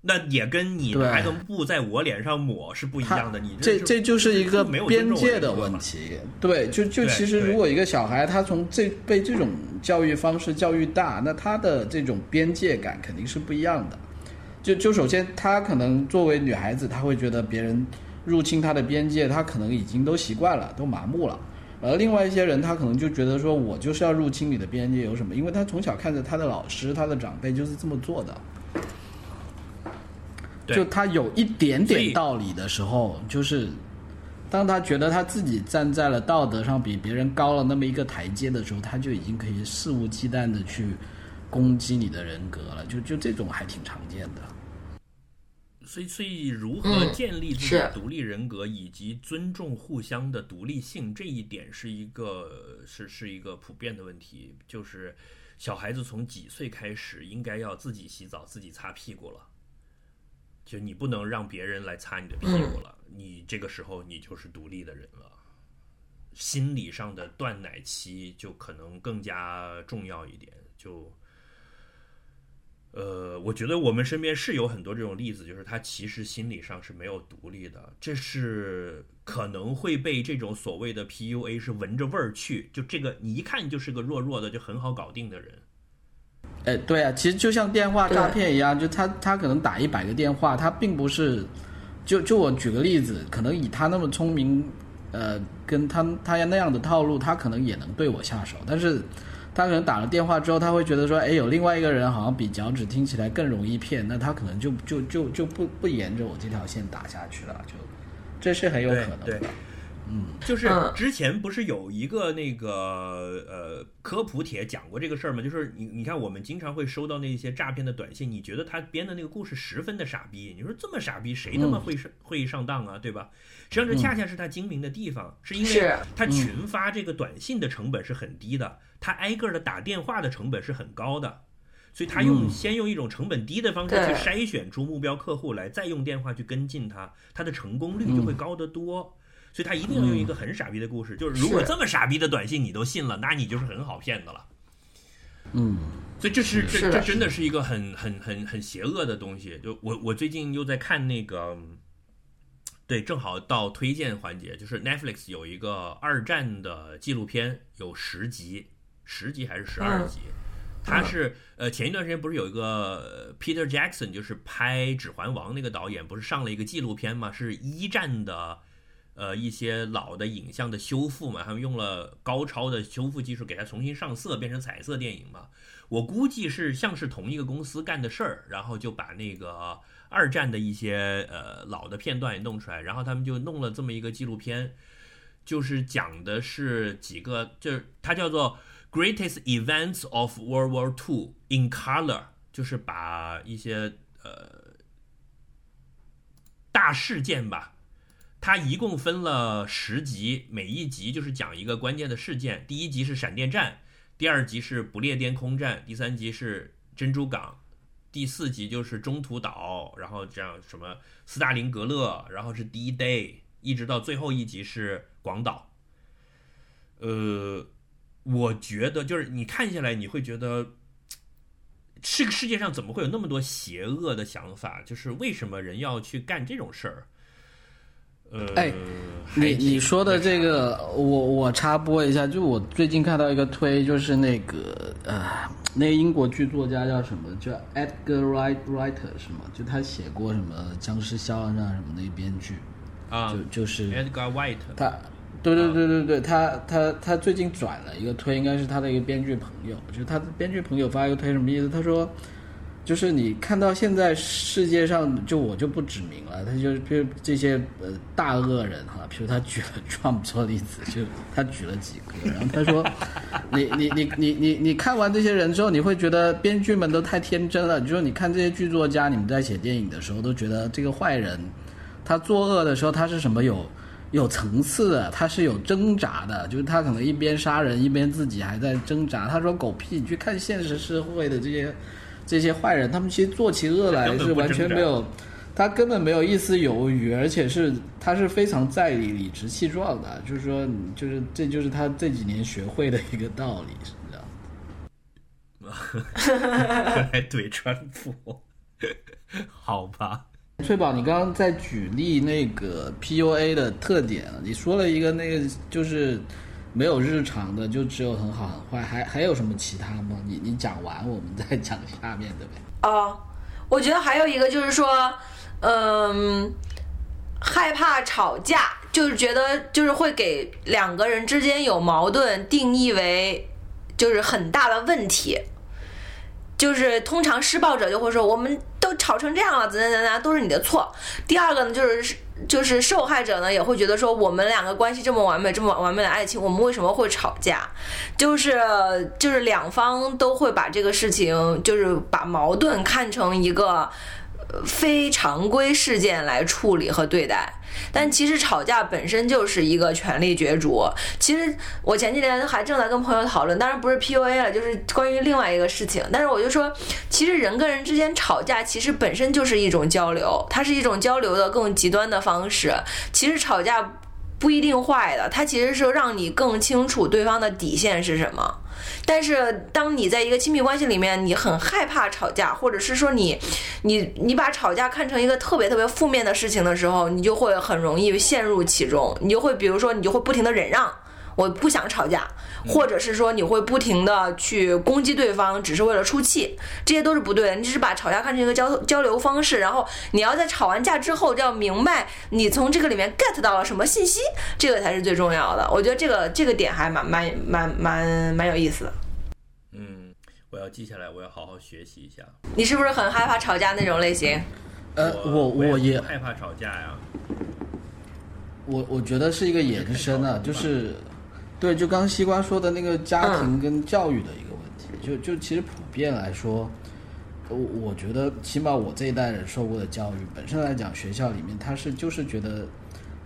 那也跟你对拿个布在我脸上抹是不一样的。你这这就是一个没有边界的问题。对，就就其实如果一个小孩他从这被这种教育方式教育大，那他的这种边界感肯定是不一样的。就就首先，他可能作为女孩子，她会觉得别人入侵她的边界，她可能已经都习惯了，都麻木了。而另外一些人，他可能就觉得说，我就是要入侵你的边界，有什么？因为他从小看着他的老师、他的长辈就是这么做的。对就他有一点点道理的时候，就是当他觉得他自己站在了道德上比别人高了那么一个台阶的时候，他就已经可以肆无忌惮的去攻击你的人格了。就就这种还挺常见的。所以，所以如何嗯建立自己的独立人格，以及尊重互相的独立性，这一点是一个是是一个普遍的问题。就是小孩子从几岁开始应该要自己洗澡、自己擦屁股了，就你不能让别人来擦你的屁股了，你这个时候你就是独立的人了。心理上的断奶期就可能更加重要一点，就。呃，我觉得我们身边是有很多这种例子，就是他其实心理上是没有独立的，这是可能会被这种所谓的 PUA 是闻着味儿去，就这个你一看就是个弱弱的，就很好搞定的人。哎，对啊，其实就像电话诈骗一样，就他他可能打一百个电话，他并不是，就就我举个例子，可能以他那么聪明，呃，跟他他那样的套路，他可能也能对我下手，但是他可能打了电话之后，他会觉得说，哎，有另外一个人好像比脚趾听起来更容易骗，那他可能就就就就不不沿着我这条线打下去了，就这是很有可能的。对对就是嗯之前不是有一个那个呃科普帖讲过这个事儿吗？就是你你看我们经常会收到那些诈骗的短信，你觉得他编的那个故事十分的傻逼，你说这么傻逼谁他妈会上、会上当啊，对吧？实际上这恰恰是他精明的地方，是因为他群发这个短信的成本是很低的，他挨个的打电话的成本是很高的。所以他用、先用一种成本低的方式去筛选出目标客户来，再用电话去跟进他，他的成功率就会高得多。所以他一定要用一个很傻逼的故事，就是如果这么傻逼的短信你都信了，那你就是很好骗的了。嗯，所以这是这这真的是一个很很很很邪恶的东西。就我我最近又在看那个，对，正好到推荐环节，就是 Netflix 有一个二战的纪录片，有十集，十集还是十二集？他是呃前一段时间不是有一个呃 Peter Jackson，就是拍《指环王》那个导演，不是上了一个纪录片嘛？是一战的。呃，一些老的影像的修复嘛，他们用了高超的修复技术给它重新上色，变成彩色电影嘛。我估计是像是同一个公司干的事儿，然后就把那个二战的一些呃老的片段也弄出来，然后他们就弄了这么一个纪录片，就是讲的是几个，就是它叫做 Greatest Events of World War II in Color，就是把一些呃大事件吧。它一共分了十集，每一集就是讲一个关键的事件。第一集是闪电战，第二集是不列颠空战，第三集是珍珠港，第四集就是中途岛，然后这样什么斯大林格勒，然后是 D Day，一直到最后一集是广岛。呃，我觉得就是你看下来，你会觉得这个世界上怎么会有那么多邪恶的想法？就是为什么人要去干这种事儿？呃，哎你你说的这个，我我插播一下，就我最近看到一个推，就是那个呃，那个英国剧作家叫什么？叫 Edgar Wright Writer 是吗？就他写过什么《僵尸肖恩》啊什么那个编剧，啊就就是，Edgar White，他，对对对对对，他他他最近转了一个推，应该是他的一个编剧朋友，就是他的编剧朋友发一个推，什么意思？他说，就是你看到现在世界上，就我就不指名了，他就比如这些呃大恶人哈，比如他举了 Trump 做例子，就他举了几个，然后他说，你你你你你你看完这些人之后，你会觉得编剧们都太天真了，就说你看这些剧作家，你们在写电影的时候都觉得这个坏人。他作恶的时候，他是什么有 有层次的，他是有挣扎的，就是他可能一边杀人，一边自己还在挣扎。他说狗屁，你去看现实社会的这些这些坏人，他们其实做起恶来是完全没有。他根本没有一丝犹豫，而且是他是非常在理、理直气壮的，就是说，就是这就是他这几年学会的一个道理，是这样。来怼川普，好吧？翠宝，你刚刚在举例那个 PUA 的特点，你说了一个那个就是没有日常的，就只有很好很坏，还还有什么其他吗？你你讲完我们再讲下面的呗。哦，我觉得还有一个就是说，嗯，害怕吵架，就是觉得就是会给两个人之间有矛盾定义为就是很大的问题。就是通常施暴者就会说，我们都吵成这样了，怎么怎样都是你的错。第二个呢，就是就是受害者呢也会觉得说，我们两个关系这么完美，这么完美的爱情，我们为什么会吵架？就是就是两方都会把这个事情，就是把矛盾看成一个非常规事件来处理和对待。但其实吵架本身就是一个权力角逐。其实我前几天还正在跟朋友讨论，当然不是 PUA 了，就是关于另外一个事情。但是我就说，其实人跟人之间吵架，其实本身就是一种交流，它是一种交流的更极端的方式。其实吵架不一定坏的，它其实是让你更清楚对方的底线是什么。但是，当你在一个亲密关系里面，你很害怕吵架，或者是说你，你你把吵架看成一个特别特别负面的事情的时候，你就会很容易陷入其中。你就会，比如说，你就会不停的忍让，我不想吵架，或者是说你会不停的去攻击对方，只是为了出气，这些都是不对的。你只是把吵架看成一个交交流方式，然后你要在吵完架之后，就要明白你从这个里面 get 到了什么信息，这个才是最重要的。我觉得这个这个点还蛮蛮蛮蛮蛮有意思的。嗯，我要记下来，我要好好学习一下。你是不是很害怕吵架那种类型？呃，我我我也害怕吵架呀。我我觉得是一个延伸啊，就是，对，就刚刚西瓜说的那个家庭跟教育的一个问题，就就其实普遍来说，我我觉得起码我这一代人受过的教育，本身来讲，学校里面他是就是觉得，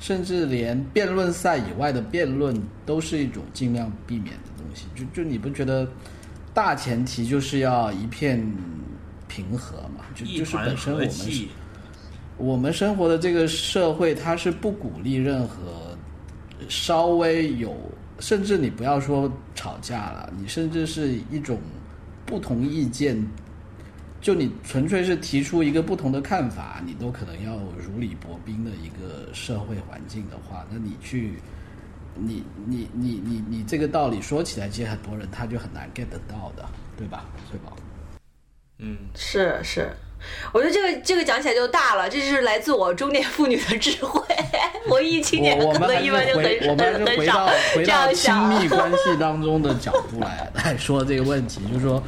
甚至连辩论赛以外的辩论都是一种尽量避免的东西，就就你不觉得大前提就是要一片平和嘛？就就是本身我们，我们生活的这个社会，它是不鼓励任何稍微有，甚至你不要说吵架了，你甚至是一种不同意见，就你纯粹是提出一个不同的看法，你都可能要如履薄冰的一个社会环境的话，那你去，你你你你你这个道理说起来，其实很多人他就很难 get 得到的，对吧？翠宝。嗯，是是，我觉得这个这个讲起来就大了，这是来自我中年妇女的智慧。文艺青年可我我们还是能一般就很我很少这样到亲。密 关系当中的角度来来说这个问题，就是说，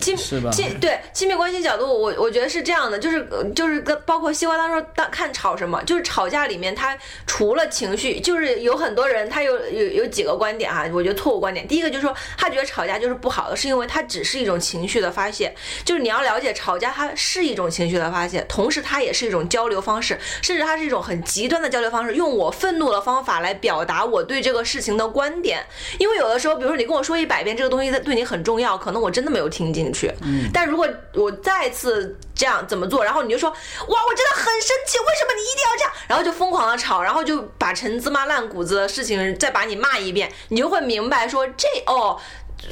亲是吧亲对亲密关系角度，我我觉得是这样的，就是呃就是跟包括西瓜当中当看吵什么，就是吵架里面，他除了情绪，就是有很多人他有有有几个观点哈，我觉得错误观点。第一个就是说，他觉得吵架就是不好的，是因为他只是一种情绪的发泄，就是你要了解吵架它是一种情绪的发泄，同时它也是一种交流方式，甚至它是一种很极端的交流方式，用我愤怒的方法来表达我对这个事情的观点。因为有的时候，比如说你跟我说一百遍这个东西对你很重要，可能我真的没有听进去。嗯，但如果我再次这样怎么做，然后你就说哇，我真的很生气，为什么你一定要这样？然后就疯狂的吵，然后就把陈芝麻烂谷子的事情再把你骂一遍，你就会明白说这哦。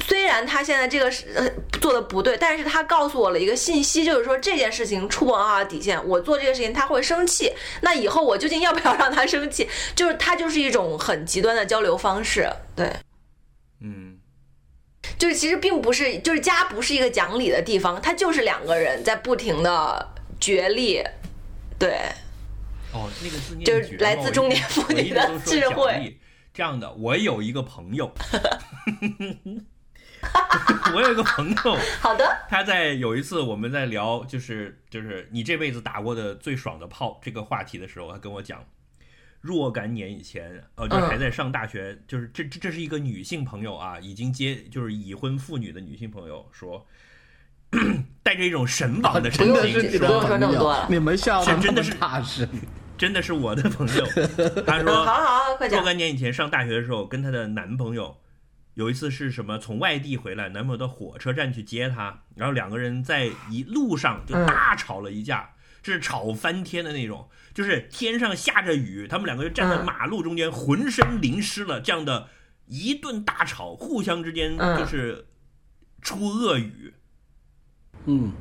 虽然他现在这个是呃做的不对，但是他告诉我了一个信息，就是说这件事情触碰到他的底线，我做这个事情他会生气，那以后我究竟要不要让他生气？就是他就是一种很极端的交流方式，对。嗯，就是其实并不是，就是家不是一个讲理的地方，它就是两个人在不停的角力，对，哦，那个字念就是来自中年妇女的智慧这样的，我有一个朋友，我有一个朋友，好的，他在有一次我们在聊就是就是你这辈子打过的最爽的炮这个话题的时候，他跟我讲，若干年以前，呃，就是还在上大学，就是这这这是一个女性朋友啊，已经接就是已婚妇女的女性朋友说，带着一种神往的神真的是情你不用说那么多了，你们笑真的是真的是我的朋友，他嗯，说好好快讲。若，干年以前上大学的时候，跟她的男朋友有一次是什么？从外地回来，男朋友到火车站去接她，然后两个人在一路上就大吵了一架。这是吵翻天的那种，就是天上下着雨，他们两个就站在嗯马路中间，浑身淋湿了，这样的一顿大吵，互相之间嗯就是出恶语，嗯，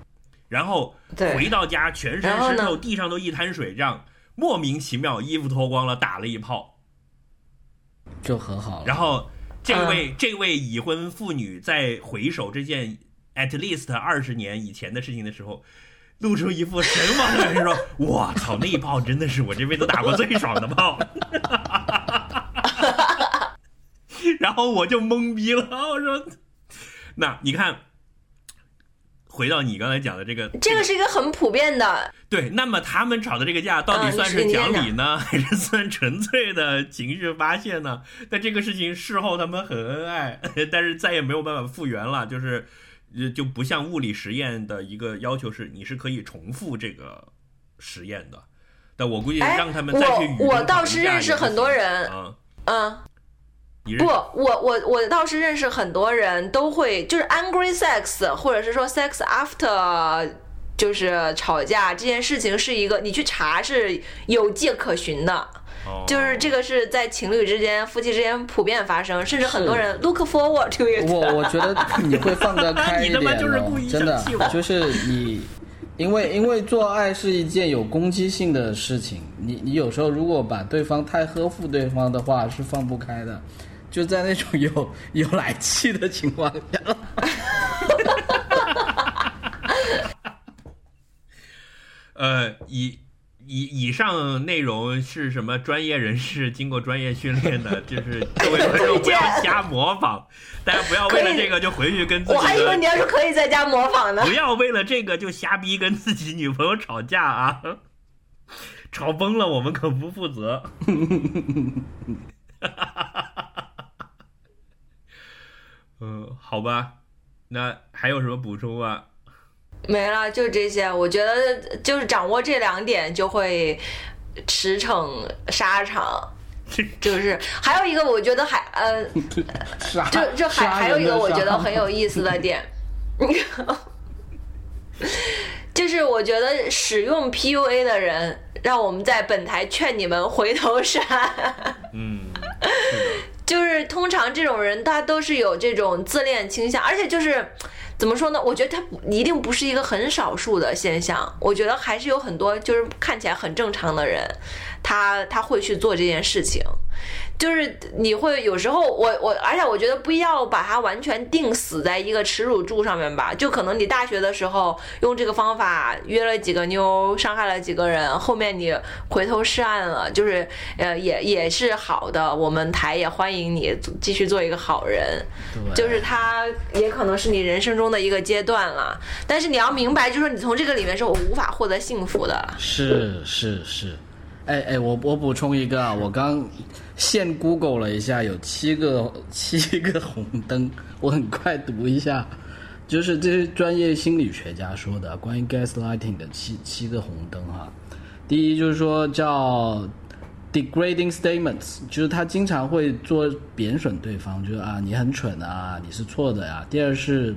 然后回到家全身湿透，地上都一滩水，这样莫名其妙衣服脱光了，打了一炮。就很好了。然后这嗯位、这位已婚妇女在回首这件 at least 二十年以前的事情的时候，露出一副神往的表情说：“ 我操，那一炮真的是我这辈子打过最爽的炮。”然后我就懵逼了，我说：“那你看。”回到你刚才讲的这个，这个是一个很普遍的，对，那么他们吵的这个架，到底嗯算是讲理呢，还是算纯粹的情绪发泄呢？但这个事情事后他们很恩爱，但是再也没有办法复原了，就是呃就不像物理实验的一个要求是你是可以重复这个实验的。但我估计哎让他们再去我我倒是认识很多人啊，嗯。不，我我我倒是认识很多人都会，就是 angry sex，或者是说 sex after，就是吵架这件事情是一个你去查是有迹可循的，哦就是这个是在情侣之间、夫妻之间普遍发生，甚至很多人 look forward to it。我我觉得你会放得 开一点就是故意哦，真的生气我就是你，因为因为做爱是一件有攻击性的事情，你你有时候如果把对方太呵护对方的话是放不开的，就在那种有有来气的情况下，呃，以以以上内容是什么？专业人士经过专业训练的，就是各位观众不要瞎模仿，大家不要为了这个就回去跟自己我还以为你，要是可以在家模仿呢不。要为了这个就瞎逼跟自己女朋友吵架啊！吵崩了我们可不负责。嗯，好吧，那还有什么补充啊？没了，就这些。我觉得就是掌握这两点就会驰骋沙场。就是还有一个，我觉得还呃，杀 就就还还有一个我觉得很有意思的点，就是我觉得使用 PUA 的人，让我们在本台劝你们回头是岸。嗯。就是通常这种人，他都是有这种自恋倾向，而且就是怎么说呢？我觉得他一定不是一个很少数的现象，我觉得还是有很多就是看起来很正常的人，他他会去做这件事情。就是你会有时候我我，而且我觉得不要把它完全定死在一个耻辱柱上面吧。就可能你大学的时候用这个方法约了几个妞，伤害了几个人，后面你回头是岸了，就是呃也也是好的。我们台也欢迎你继续做一个好人，就是他也可能是你人生中的一个阶段了。但是你要明白，就是你从这个里面是我无法获得幸福的。是是是，哎哎，我我补充一个啊，我刚现 Google 了一下，有七个 七个红灯，我很快读一下，就是这些专业心理学家说的关于 gaslighting 的七七个红灯哈。第一就是说叫 degrading statements，就是他经常会做贬损对方，就是啊你很蠢啊，你是错的呀、第二是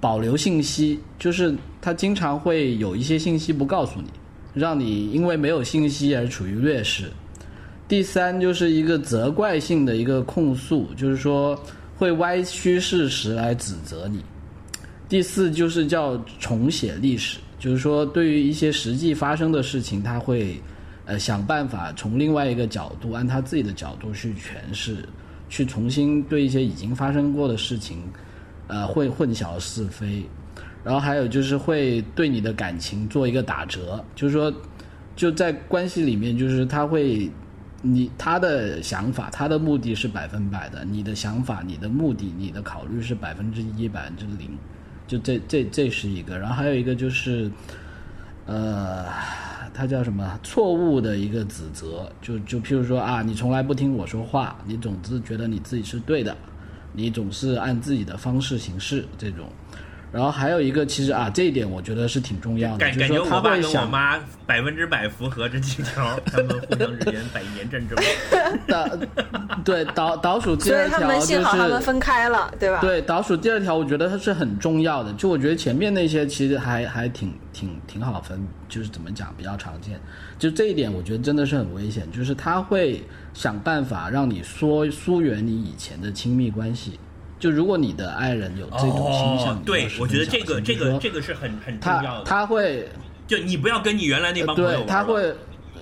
保留信息，就是他经常会有一些信息不告诉你，让你因为没有信息而处于劣势。第三就是一个责怪性的一个控诉，就是说会歪曲事实来指责你。第四就是叫重写历史，就是说对于一些实际发生的事情，他会呃想办法从另外一个角度，按他自己的角度去诠释，去重新对一些已经发生过的事情，呃会混淆是非。然后还有就是会对你的感情做一个打折，就是说就在关系里面，就是他会。你他的想法，他的目的是百分百的，你的想法、你的目的、你的考虑是百分之一、百分之零，就这这这是一个，然后还有一个就是，呃，他叫什么？错误的一个指责，就就譬如说啊，你从来不听我说话，你总是觉得你自己是对的，你总是按自己的方式行事这种。然后还有一个，其实啊，这一点我觉得是挺重要的，感感觉就是说他我爸跟我会想妈百分之百符合这几条，他们互相之间百年战争。倒对倒倒数第二条就以他们幸好他们是分开了，对吧？对倒数第二条，我觉得它是很重要的。就我觉得前面那些其实还还挺挺挺好分，就是怎么讲比较常见。就这一点，我觉得真的是很危险，就是他会想办法让你疏疏远你以前的亲密关系。就如果你的爱人有这种倾向，哦，对我觉得这个这个这个个是很很重要他的。他会就你不要跟你原来那帮朋友他会，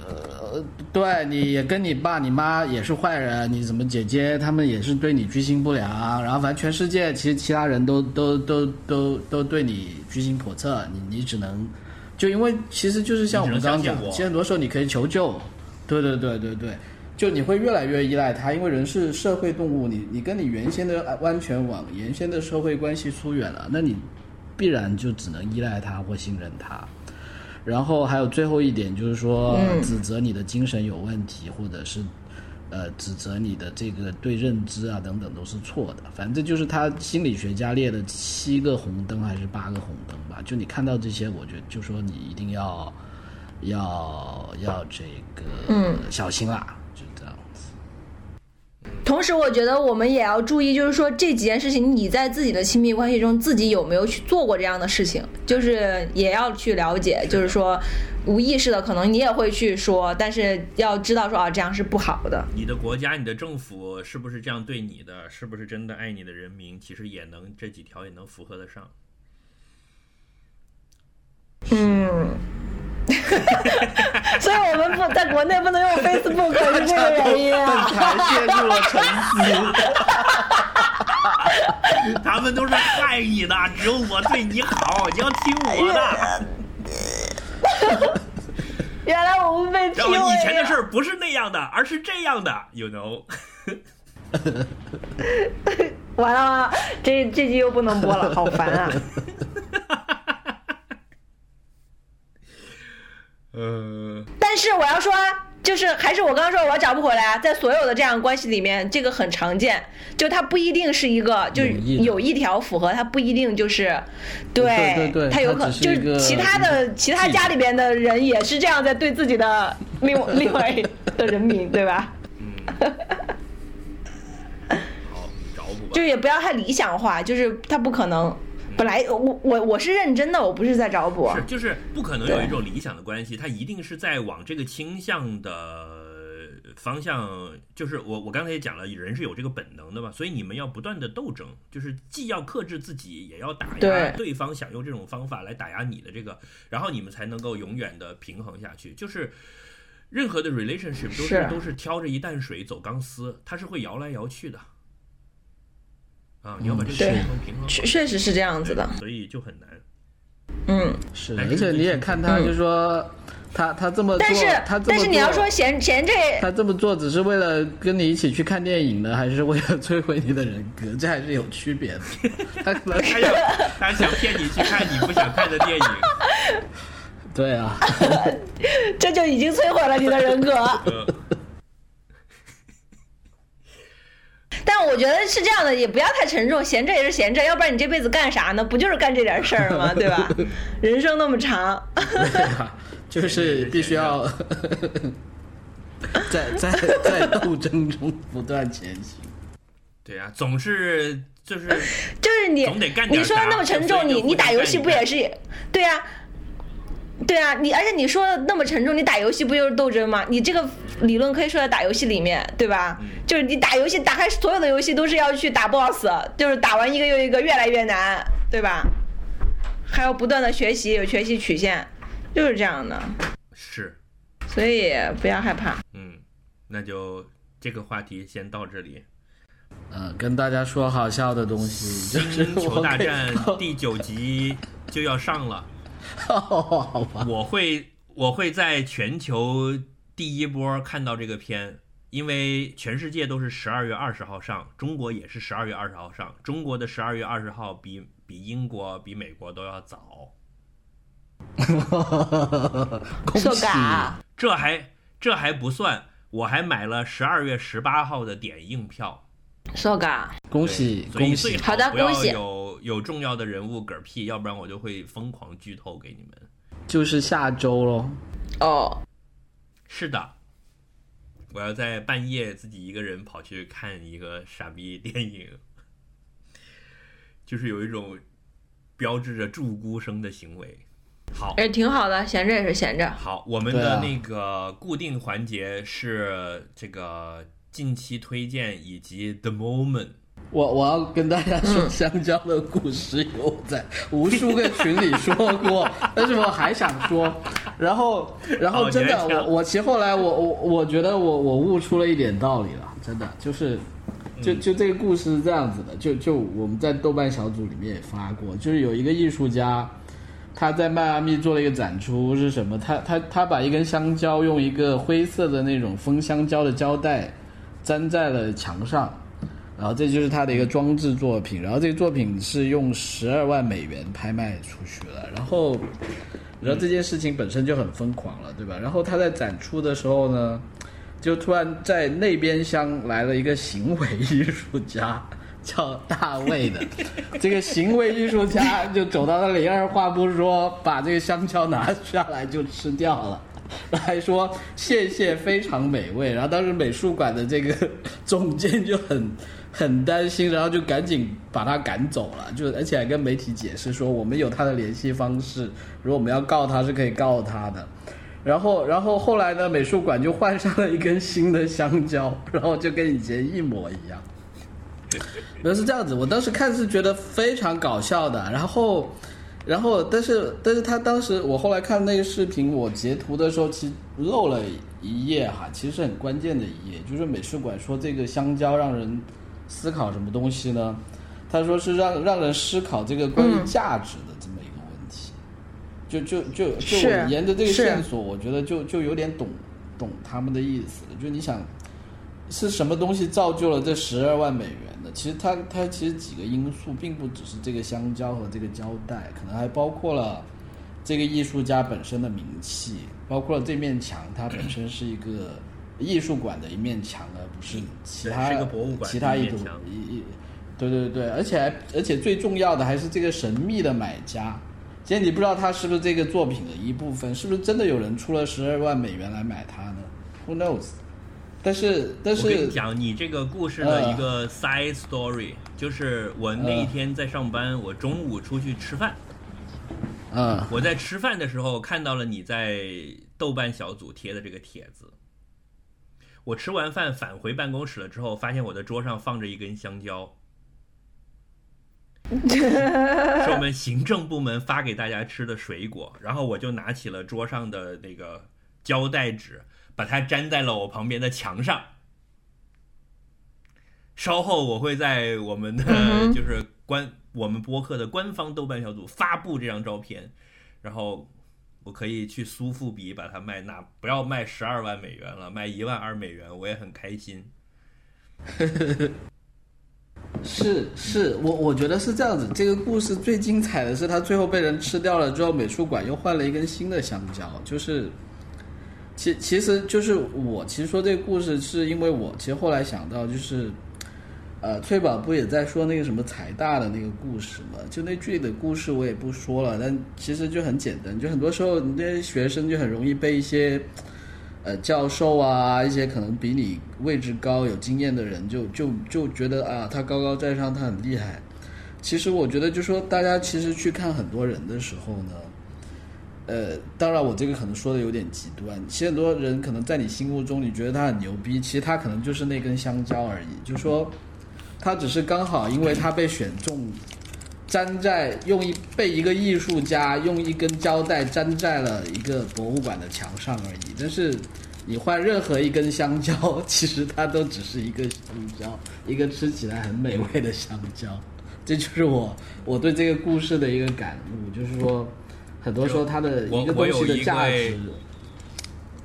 呃，对，你也跟你爸、你妈也是坏人，你怎么姐姐他们也是对你居心不良，然后反正全世界其实其他人都都都都都对你居心叵测，你你只能，就因为其实就是像我们刚刚讲，其实很多时候你可以求救，对对对对对。就你会越来越依赖他，因为人是社会动物，你你跟你原先的安全网、原先的社会关系疏远了，那你必然就只能依赖他或信任他。然后还有最后一点就是说，指责你的精神有问题，或者是呃指责你的这个对认知啊等等都是错的。反正就是他心理学家列的七个红灯还是八个红灯吧。就你看到这些，我觉得就说你一定要要要这个嗯小心啦。同时，我觉得我们也要注意，就是说这几件事情，你在自己的亲密关系中，自己有没有去做过这样的事情，就是也要去了解，就是说无意识的，可能你也会去说，但是要知道说啊，这样是不好的。你的国家、你的政府是不是这样对你的？是不是真的爱你的人民？其实也能这几条也能符合得上。嗯，所以我们不在国内不能用 Facebook 是这个原因啊。才陷入了沉思。他们都是害你的，只有我对你好，你要听我的。原来我们被然后以前的事不是那样的，而是这样的，you know。完了，这这集又不能播了，好烦啊！呃，但是我要说啊，就是还是我刚刚说，我找不回来啊，在所有的这样关系里面，这个很常见，就它不一定是一个，就是有一条符合，它不一定就是，对对对它有可它只是一个就是其他的其他家里边的人也是这样在对自己的另 另外的人民，对吧？好，你找补吧就。也不要太理想化，就是他不可能。本来我我我是认真的，我不是在找补。是，就是不可能有一种理想的关系，它一定是在往这个倾向的方向。就是我我刚才也讲了，人是有这个本能的嘛，所以你们要不断的斗争，就是既要克制自己，也要打压对对方，想用这种方法来打压你的这个，然后你们才能够永远的平衡下去。就是任何的 relationship 都是是都是挑着一担水走钢丝，它是会摇来摇去的。啊，你要把这个对平衡平衡好，确确实是这样子的，所以就很难。嗯。是而且你也看他，嗯就说他他这么做，但是他但是你要说嫌嫌这他这么做只是为了跟你一起去看电影呢，还是为了摧毁你的人格？这还是有区别的。他可能他想他想骗你去看你不想看的电影。对啊，这就已经摧毁了你的人格。呃，但我觉得是这样的，也不要太沉重，闲着也是闲着，要不然你这辈子干啥呢？不就是干这点事儿吗？对吧？人生那么长，对啊，就是必须要 在在在斗争中不断前行。对啊，总是就是 就是你总得干你说的那么沉重，你你打游戏不也是？对呀、对啊，你而且你说的那么沉重，你打游戏不就是斗争吗？你这个理论可以说在打游戏里面，对吧？嗯就是你打游戏，打开所有的游戏都是要去打 BOSS，就是打完一个又一个，越来越难，对吧？还要不断的学习，有学习曲线，就是这样的，是，所以不要害怕。嗯，那就这个话题先到这里。呃，跟大家说好笑的东西，就是星球大战第九集就要上了，好吧，我会我会在全球第一波看到这个片，因为全世界都是十二月二十号上，中国也是十二月二十号上，中国的十二月二十号比比英国比美国都要早，恭受喜！嘎，这还这还不算，我还买了十二月十八号的点映票。受嘎，恭喜恭喜！好好的不要恭喜有有重要的人物嗝屁，要不然我就会疯狂剧透给你们。就是下周咯。哦，是的，我要在半夜自己一个人跑去看一个傻逼电影，就是有一种标志着祝孤生的行为。好，哎，挺好的，闲着也是闲着。好，我们的那个固定环节是这个近期推荐以及 The Moment。我我要跟大家说香蕉的故事，有在无数个群里说过，但是我还想说，然后然后哦真的我我其实后来我我我觉得我我悟出了一点道理了，真的就是。就就这个故事是这样子的，就就我们在豆瓣小组里面也发过，就是有一个艺术家，他在迈阿密做了一个展出是什么？他他他把一根香蕉用一个灰色的那种封香蕉的胶带粘在了墙上，然后这就是他的一个装置作品。然后这个作品是用十二万美元拍卖出去了。然后，然后这件事情本身就很疯狂了，对吧？然后他在展出的时候呢，就突然在那边厢来了一个行为艺术家，叫大卫的。这个行为艺术家就走到那里，二话不说，把这个香蕉拿下来就吃掉了。还说谢谢，非常美味。然后当时美术馆的这个总监就很很担心，然后就赶紧把他赶走了，就而且还跟媒体解释说，我们有他的联系方式，如果我们要告他是可以告他的。然后，然后后来呢，美术馆就换上了一根新的香蕉，然后就跟以前一模一样。那是这样子，我当时看是觉得非常搞笑的，然后，然后，但是，但是他当时我后来看那个视频，我截图的时候其实漏了一页哈，其实很关键的一页，就是美术馆说这个香蕉让人思考什么东西呢？他说是让让人思考这个关于价值的这么一个问题。就就就就我沿着这个线索，我觉得就就有点懂懂他们的意思了。就你想，是什么东西造就了这十二万美元的？其实它它其实几个因素，并不只是这个香蕉和这个胶带，可能还包括了这个艺术家本身的名气，包括了这面墙，它本身是一个艺术馆的一面墙，而不是其他是个博物馆其他一种一。对对对，而且还而且最重要的还是这个神秘的买家。其实你不知道他是不是这个作品的一部分，是不是真的有人出了十二万美元来买它呢？Who knows？但是但是我跟是你讲，你这个故事的一个 side story，、就是我那一天在上班，我中午出去吃饭，嗯我在吃饭的时候看到了你在豆瓣小组贴的这个帖子。我吃完饭返回办公室了之后，发现我的桌上放着一根香蕉，是我们行政部门发给大家吃的水果。然后我就拿起了桌上的那个胶带纸，把它粘在了我旁边的墙上。稍后我会在我们的就是官我们播客的官方豆瓣小组发布这张照片，然后我可以去苏富比把它卖，那不要卖十二万美元了，卖一万二美元，我也很开心。是是，我我觉得是这样子。这个故事最精彩的是，它最后被人吃掉了之后，美术馆又换了一根新的香蕉。就是，其其实就是我其实说这个故事，是因为我其实后来想到，就是，呃，翠宝不也在说那个什么财大的那个故事嘛？就那具体的故事我也不说了，但其实就很简单，就很多时候你这些学生就很容易被一些。呃，教授啊，一些可能比你位置高、有经验的人就，就就觉得啊，他高高在上，他很厉害。其实我觉得，就说大家其实去看很多人的时候呢，呃，当然我这个可能说的有点极端。其实很多人可能在你心目中，你觉得他很牛逼，其实他可能就是那根香蕉而已。就说他只是刚好因为他被选中，粘在用一被一个艺术家用一根胶带粘在了一个博物馆的墙上而已。但是你换任何一根香蕉，其实它都只是一个香蕉，一个吃起来很美味的香蕉。这就是我我对这个故事的一个感悟，就是说，很多时候它的一个东西的价值，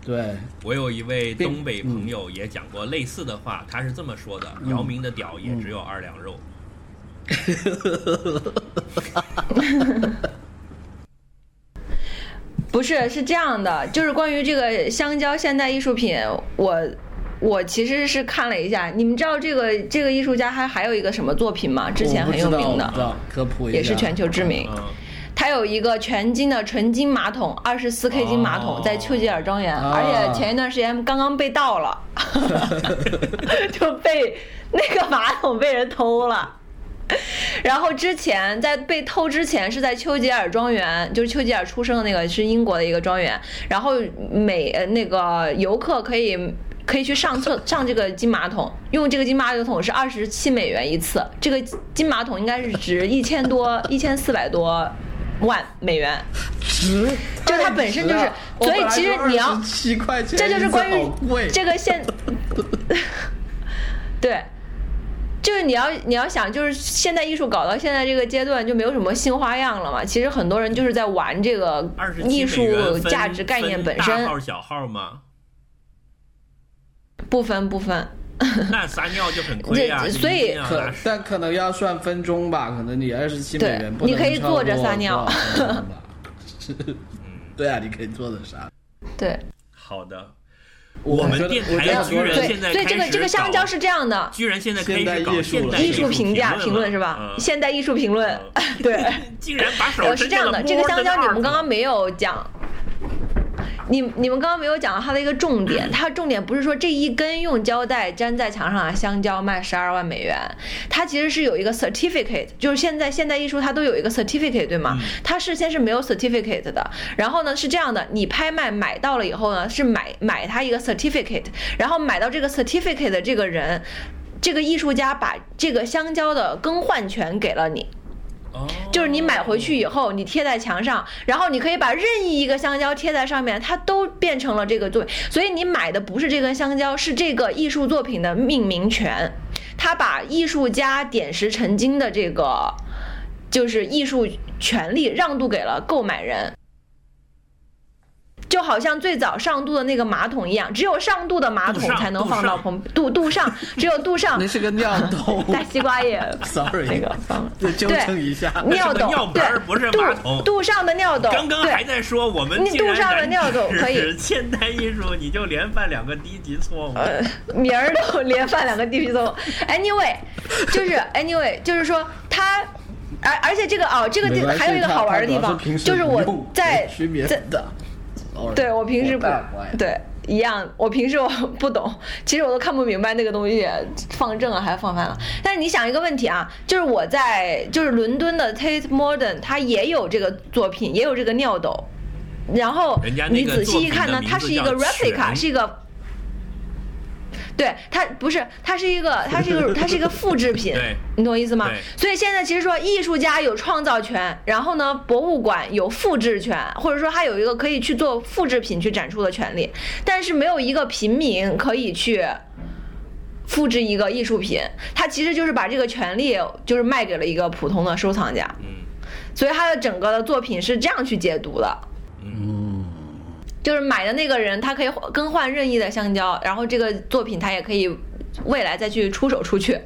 对，我有一位东北朋友也讲过类似的话，他是这么说的：姚明的屌也只有二两肉。不是，是这样的，就是关于这个香蕉现代艺术品，我我其实是看了一下，你们知道这个这个艺术家还还有一个什么作品吗？之前很有名的科普一下，也是全球知名。嗯，他有一个全金的纯金马桶，二十四 K 金马桶，哦在丘吉尔庄园，啊而且前一段时间刚刚被盗了，就被那个马桶被人偷了。然后之前在被偷之前是在丘吉尔庄园，就是丘吉尔出生的那个是英国的一个庄园，然后每呃那个游客可以。可以去上厕上这个金马桶，用这个金马桶是二十七美元一次，这个金马桶应该是值一千多一千四百多万美元，值，就它本身就是所以其实你要七块钱，这就是关于，这个现，对，就是你要你要想，就是现代艺术搞到现在这个阶段，就没有什么新花样了嘛。其实很多人就是在玩这个艺术价值概念本大身，号小号吗？不分不分。那撒尿就很亏啊！这所以可但可能要算分钟吧，可能你二十七美元不能你可以超过坐着撒尿 对啊，你可以坐着撒。对好的。我我们电我觉得台居然对，现在所以这个这个香蕉是这样的，居然现在开始现代搞艺术了现代艺术评价评评论是吧？嗯现代艺术评论，对。竟然把手呃，是这样的，这个香蕉你们刚刚没没有讲，你你们刚刚没有讲到它的一个重点，它的重点不是说这一根用胶带粘在墙上的香蕉卖十二万美元，它其实是有一个 certificate，就是现在现代艺术它都有一个 certificate 对吗？它事先是没有 certificate 的，然后呢是这样的，你拍卖买到了以后呢是买买它一个 certificate，然后买到这个 certificate 的这个人。这个艺术家把这个香蕉的更换权给了你，就是你买回去以后，你贴在墙上，然后你可以把任意一个香蕉贴在上面，它都变成了这个作品。所以你买的不是这根香蕉，是这个艺术作品的命名权。他把艺术家点石成金的这个就是艺术权利让渡给了购买人。就好像最早上渡的那个马桶一样，只有上渡的马桶才能放到棚渡渡上，只有渡上 那。是个尿兜大西瓜也，sorry，那个放纠正一下。尿斗，尿盆儿不是对，马桶镀镀上的尿斗，刚刚对还在说我们你竟然镀上了染尿斗指可以 现代艺术，你就连犯两个低级错误。呃，名儿都连犯两个低级错误。Anyway，就是 Anyway，就是说他，而而且这个哦，这个地还有一个好玩的地方就是我在在对我平时不对一样，我平时我不懂，其实我都看不明白那个东西放正了还是放反了。但是你想一个问题啊，就是我在就是伦敦的 Tate Modern，它也有这个作品，也有这个尿斗，然后你仔细一看呢，它是一个 replica，是一个。对它不是，它是一个，它是一个，它是一个复制品，你懂我意思吗？所以现在其实说，艺术家有创造权，然后呢，博物馆有复制权，或者说他有一个可以去做复制品去展出的权利，但是没有一个平民可以去复制一个艺术品，他其实就是把这个权利就是卖给了一个普通的收藏家，嗯所以他的整个的作品是这样去解读的。嗯，就是买的那个人，他可以更换任意的香蕉，然后这个作品他也可以未来再去出手出去，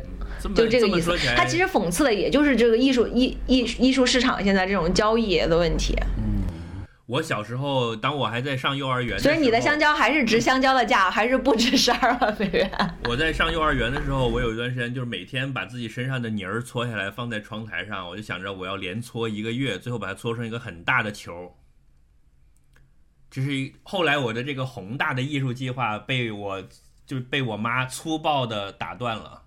就这个意思。他其实讽刺的也就是这个艺术艺艺艺术市场现在这种交易的问题。我小时候，当我还在上幼儿园，所以你的香，蕉还是值香蕉的价，还是不值十二万美元？我在上幼儿园的时候，我有一段时间就是每天把自己身上的泥儿搓下来放在窗台上，我就想着我要连搓一个月，最后把它搓成一个很大的球。这是后来我的这个宏大的艺术计划被我就被我妈粗暴的打断了，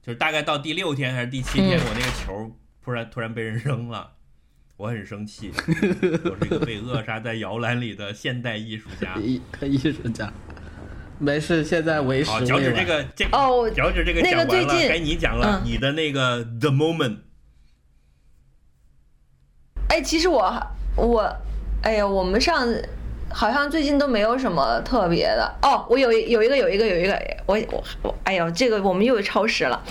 就是大概到第六天还是第七天，嗯我那个球突然突然被人扔了。我很生气，我是一个被扼杀在摇篮里的现代艺术家。艺 艺术家，没事，现在为时好，脚趾未晚。这个这哦脚趾这个那讲完了，个最近该你讲了，嗯你的那个 the moment。哎，其实我我，哎呀，我们上好像最近都没有什么特别的哦。我有一有一个有一个有一个，我我我，哎呦，这个我们又超时了。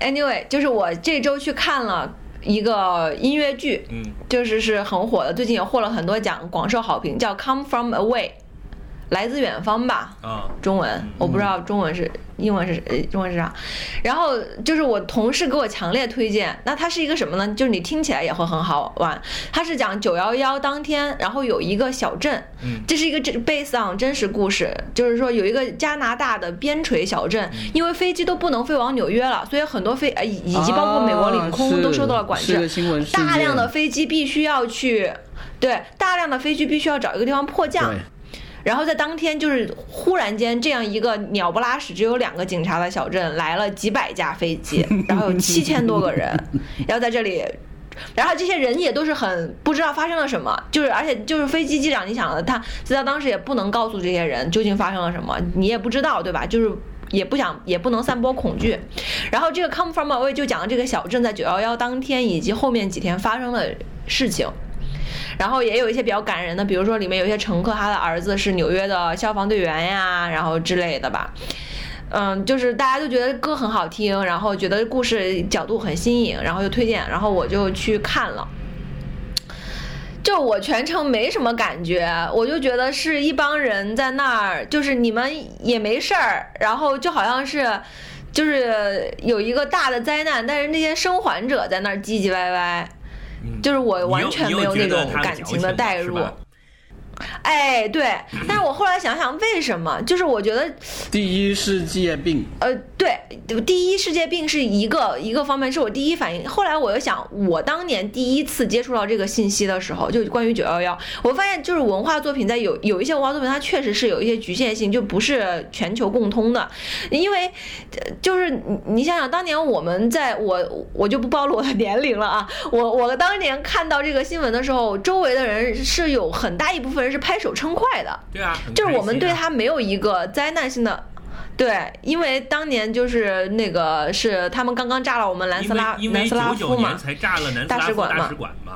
Anyway，就是我这周去看了一个音乐剧，嗯，就是是很火的，最近也获了很多奖，广受好评，叫《Come From Away》。来自远方吧，啊，中文我不知道中文是英文是呃中文是啥，然后就是我同事给我强烈推荐，那它是一个什么呢？就是你听起来也会很好玩，它是讲九幺幺当天，然后有一个小镇，嗯。这是一个真 based on 真实故事，就是说有一个加拿大的边陲小镇，嗯。因为飞机都不能飞往纽约了，所以很多飞呃以以及包括美国领空都受到了管制，大量的飞机必须要去，对，大量的飞机必须要找一个地方迫降。对。然后在当天，就是忽然间，这样一个鸟不拉屎、只有两个警察的小镇，来了几百架飞机，然后有七千多个人，要在这里。然后这些人也都是很不知道发生了什么，就是而且就是飞机机长，你想的，他知道当时也不能告诉这些人究竟发生了什么，你也不知道，对吧？就是也不想也不能散播恐惧。然后这个 Come From Away 就讲了这个小镇在九幺幺当天以及后面几天发生的事情。然后也有一些比较感人的，比如说里面有一些乘客，他的儿子是纽约的消防队员呀，然后之类的吧。嗯，就是大家都觉得歌很好听，然后觉得故事角度很新颖，然后就推荐，然后我就去看了。就我全程没什么感觉，我就觉得是一帮人在那儿，就是你们也没事儿，然后就好像是，就是有一个大的灾难，但是那些生还者在那儿唧唧歪歪，就是我完全没有那种感情的代入。哎，对，但是我后来想想，为什么？就是我觉得，第一世界病，呃，对，第一世界病是一个一个方面，是我第一反应。后来我又想，我当年第一次接触到这个信息的时候，就关于九幺幺，我发现就是文化作品在有有一些文化作品，它确实是有一些局限性，就不是全球共通的。因为呃就是你你想想，当年我们在我我就不暴露我的年龄了啊，我我当年看到这个新闻的时候，周围的人是有很大一部分人是拍手称快的。对啊，很就是我们对他没有一个灾难性的。对，因为当年就是那个是他们刚刚炸了我们南斯拉南斯拉夫嘛，才炸了南斯拉夫大使馆嘛大使馆嘛，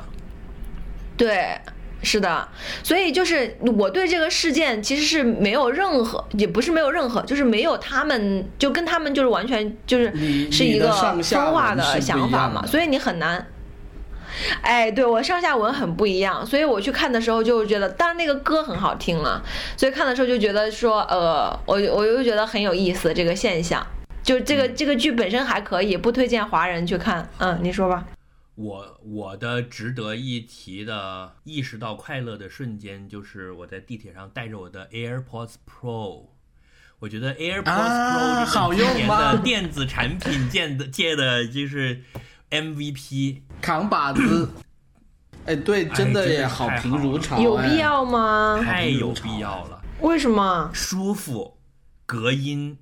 对，是的，所以就是我对这个事件其实是没有任何，也不是没有任何，就是没有他们就跟他们就是完全就是是一个分化的想法嘛，所以你很难。哎，对我上下文很不一样，所以我去看的时候就觉得，当然那个歌很好听了，所以看的时候就觉得说，呃，我我又觉得很有意思这个现象，就这个这个剧本身还可以，不推荐华人去看。嗯，你说吧。我我的值得一提的意识到快乐的瞬间，就是我在地铁上带着我的 AirPods Pro。我觉得 AirPods 啊 Pro 是好用吗的电子产品界的界的就是 MVP。扛把子。哎，对，真的也好评如潮，哎有必要吗？太有必要了，为什么？舒服，隔音，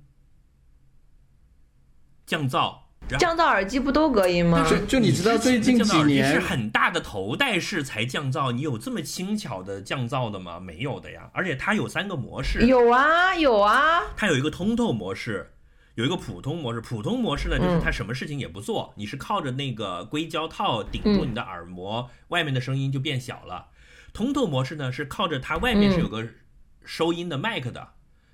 降噪。降噪耳机不都隔音吗？就就你知道最近几年是很大的头戴式才降噪，你有这么轻巧的降噪的吗？没有的呀，而且它有三个模式，有啊，有啊。它有一个通透模式，有一个普通模式。普通模式呢，嗯就是它什么事情也不做，你是靠着那个硅胶套顶住你的耳膜，外面的声音就变小了。通透模式呢，是靠着它外面是有个收音的麦克的。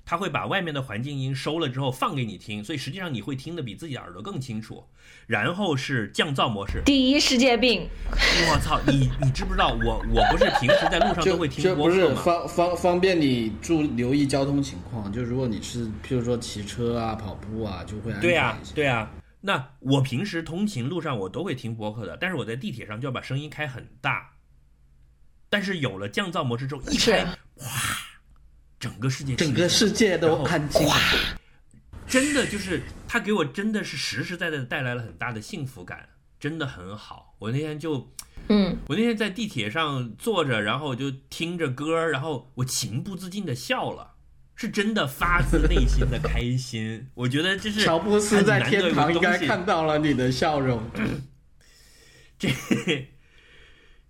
它会把外面的环境音收了之后放给你听，所以实际上你会听得比自己的耳朵更清楚。然后是降噪模式，第一世界病，我操，你你知不知道我我不是平时在路上都会听就不是播客吗？方方方便你注留意交通情况。就如果你是譬如说骑车啊、跑步啊，就会安对呀、全一些。对啊、那我平时通勤路上我都会听播客的，但是我在地铁上就要把声音开很大。但是有了降噪模式之后，一开，哇，整个世界整个世界都然后安静了。真的就是他给我真的是实实在在的带来了很大的幸福感，真的很好。我那天就嗯，我那天在地铁上坐着，然后我就听着歌，然后我情不自禁的笑了，是真的发自内心的开心。我觉得这是乔布斯在天堂应该看到了你的笑容。这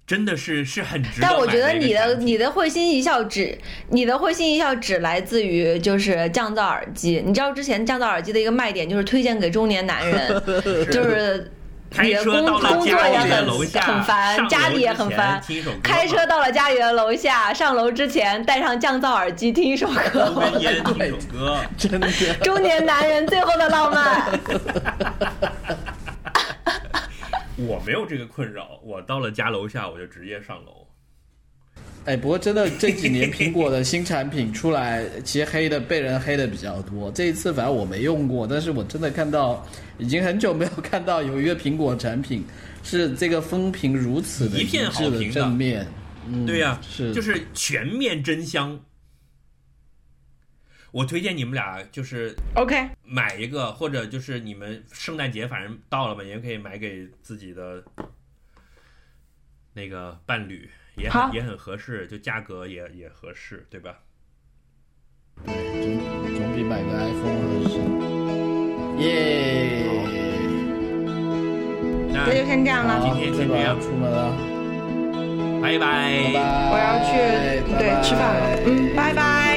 真的是是很值得但我觉得你的你的会心一笑只你的会心一笑只来自于就是降噪耳机。你知道之前降噪耳机的一个卖点就是推荐给中年男人，就是开你的工车到了工作也很楼下，很烦，家里也很烦。开车到了家里的楼下，上楼之前戴上降噪耳机听一首歌 中年男人最后的浪漫。我没有这个困扰，我到了家楼下我就直接上楼。哎，不过真的这几年苹果的新产品出来，其实黑的被人黑的比较多。这一次反正我没用过，但是我真的看到，已经很久没有看到有一个苹果产品是这个风评如此的一片好致的评的正面。嗯，对呀、是就是全面真香。我推荐你们俩就是 OK，买一个，或者就是你们圣诞节反正到了嘛，也可以买给自己的那个伴侣，也很也很合适，就价格也也合适，对吧？对，总总比买个 iPhone 合适。耶！那那就先这样了。今天先这样要出门了，拜拜拜拜。我要去对吃饭了，嗯，拜拜。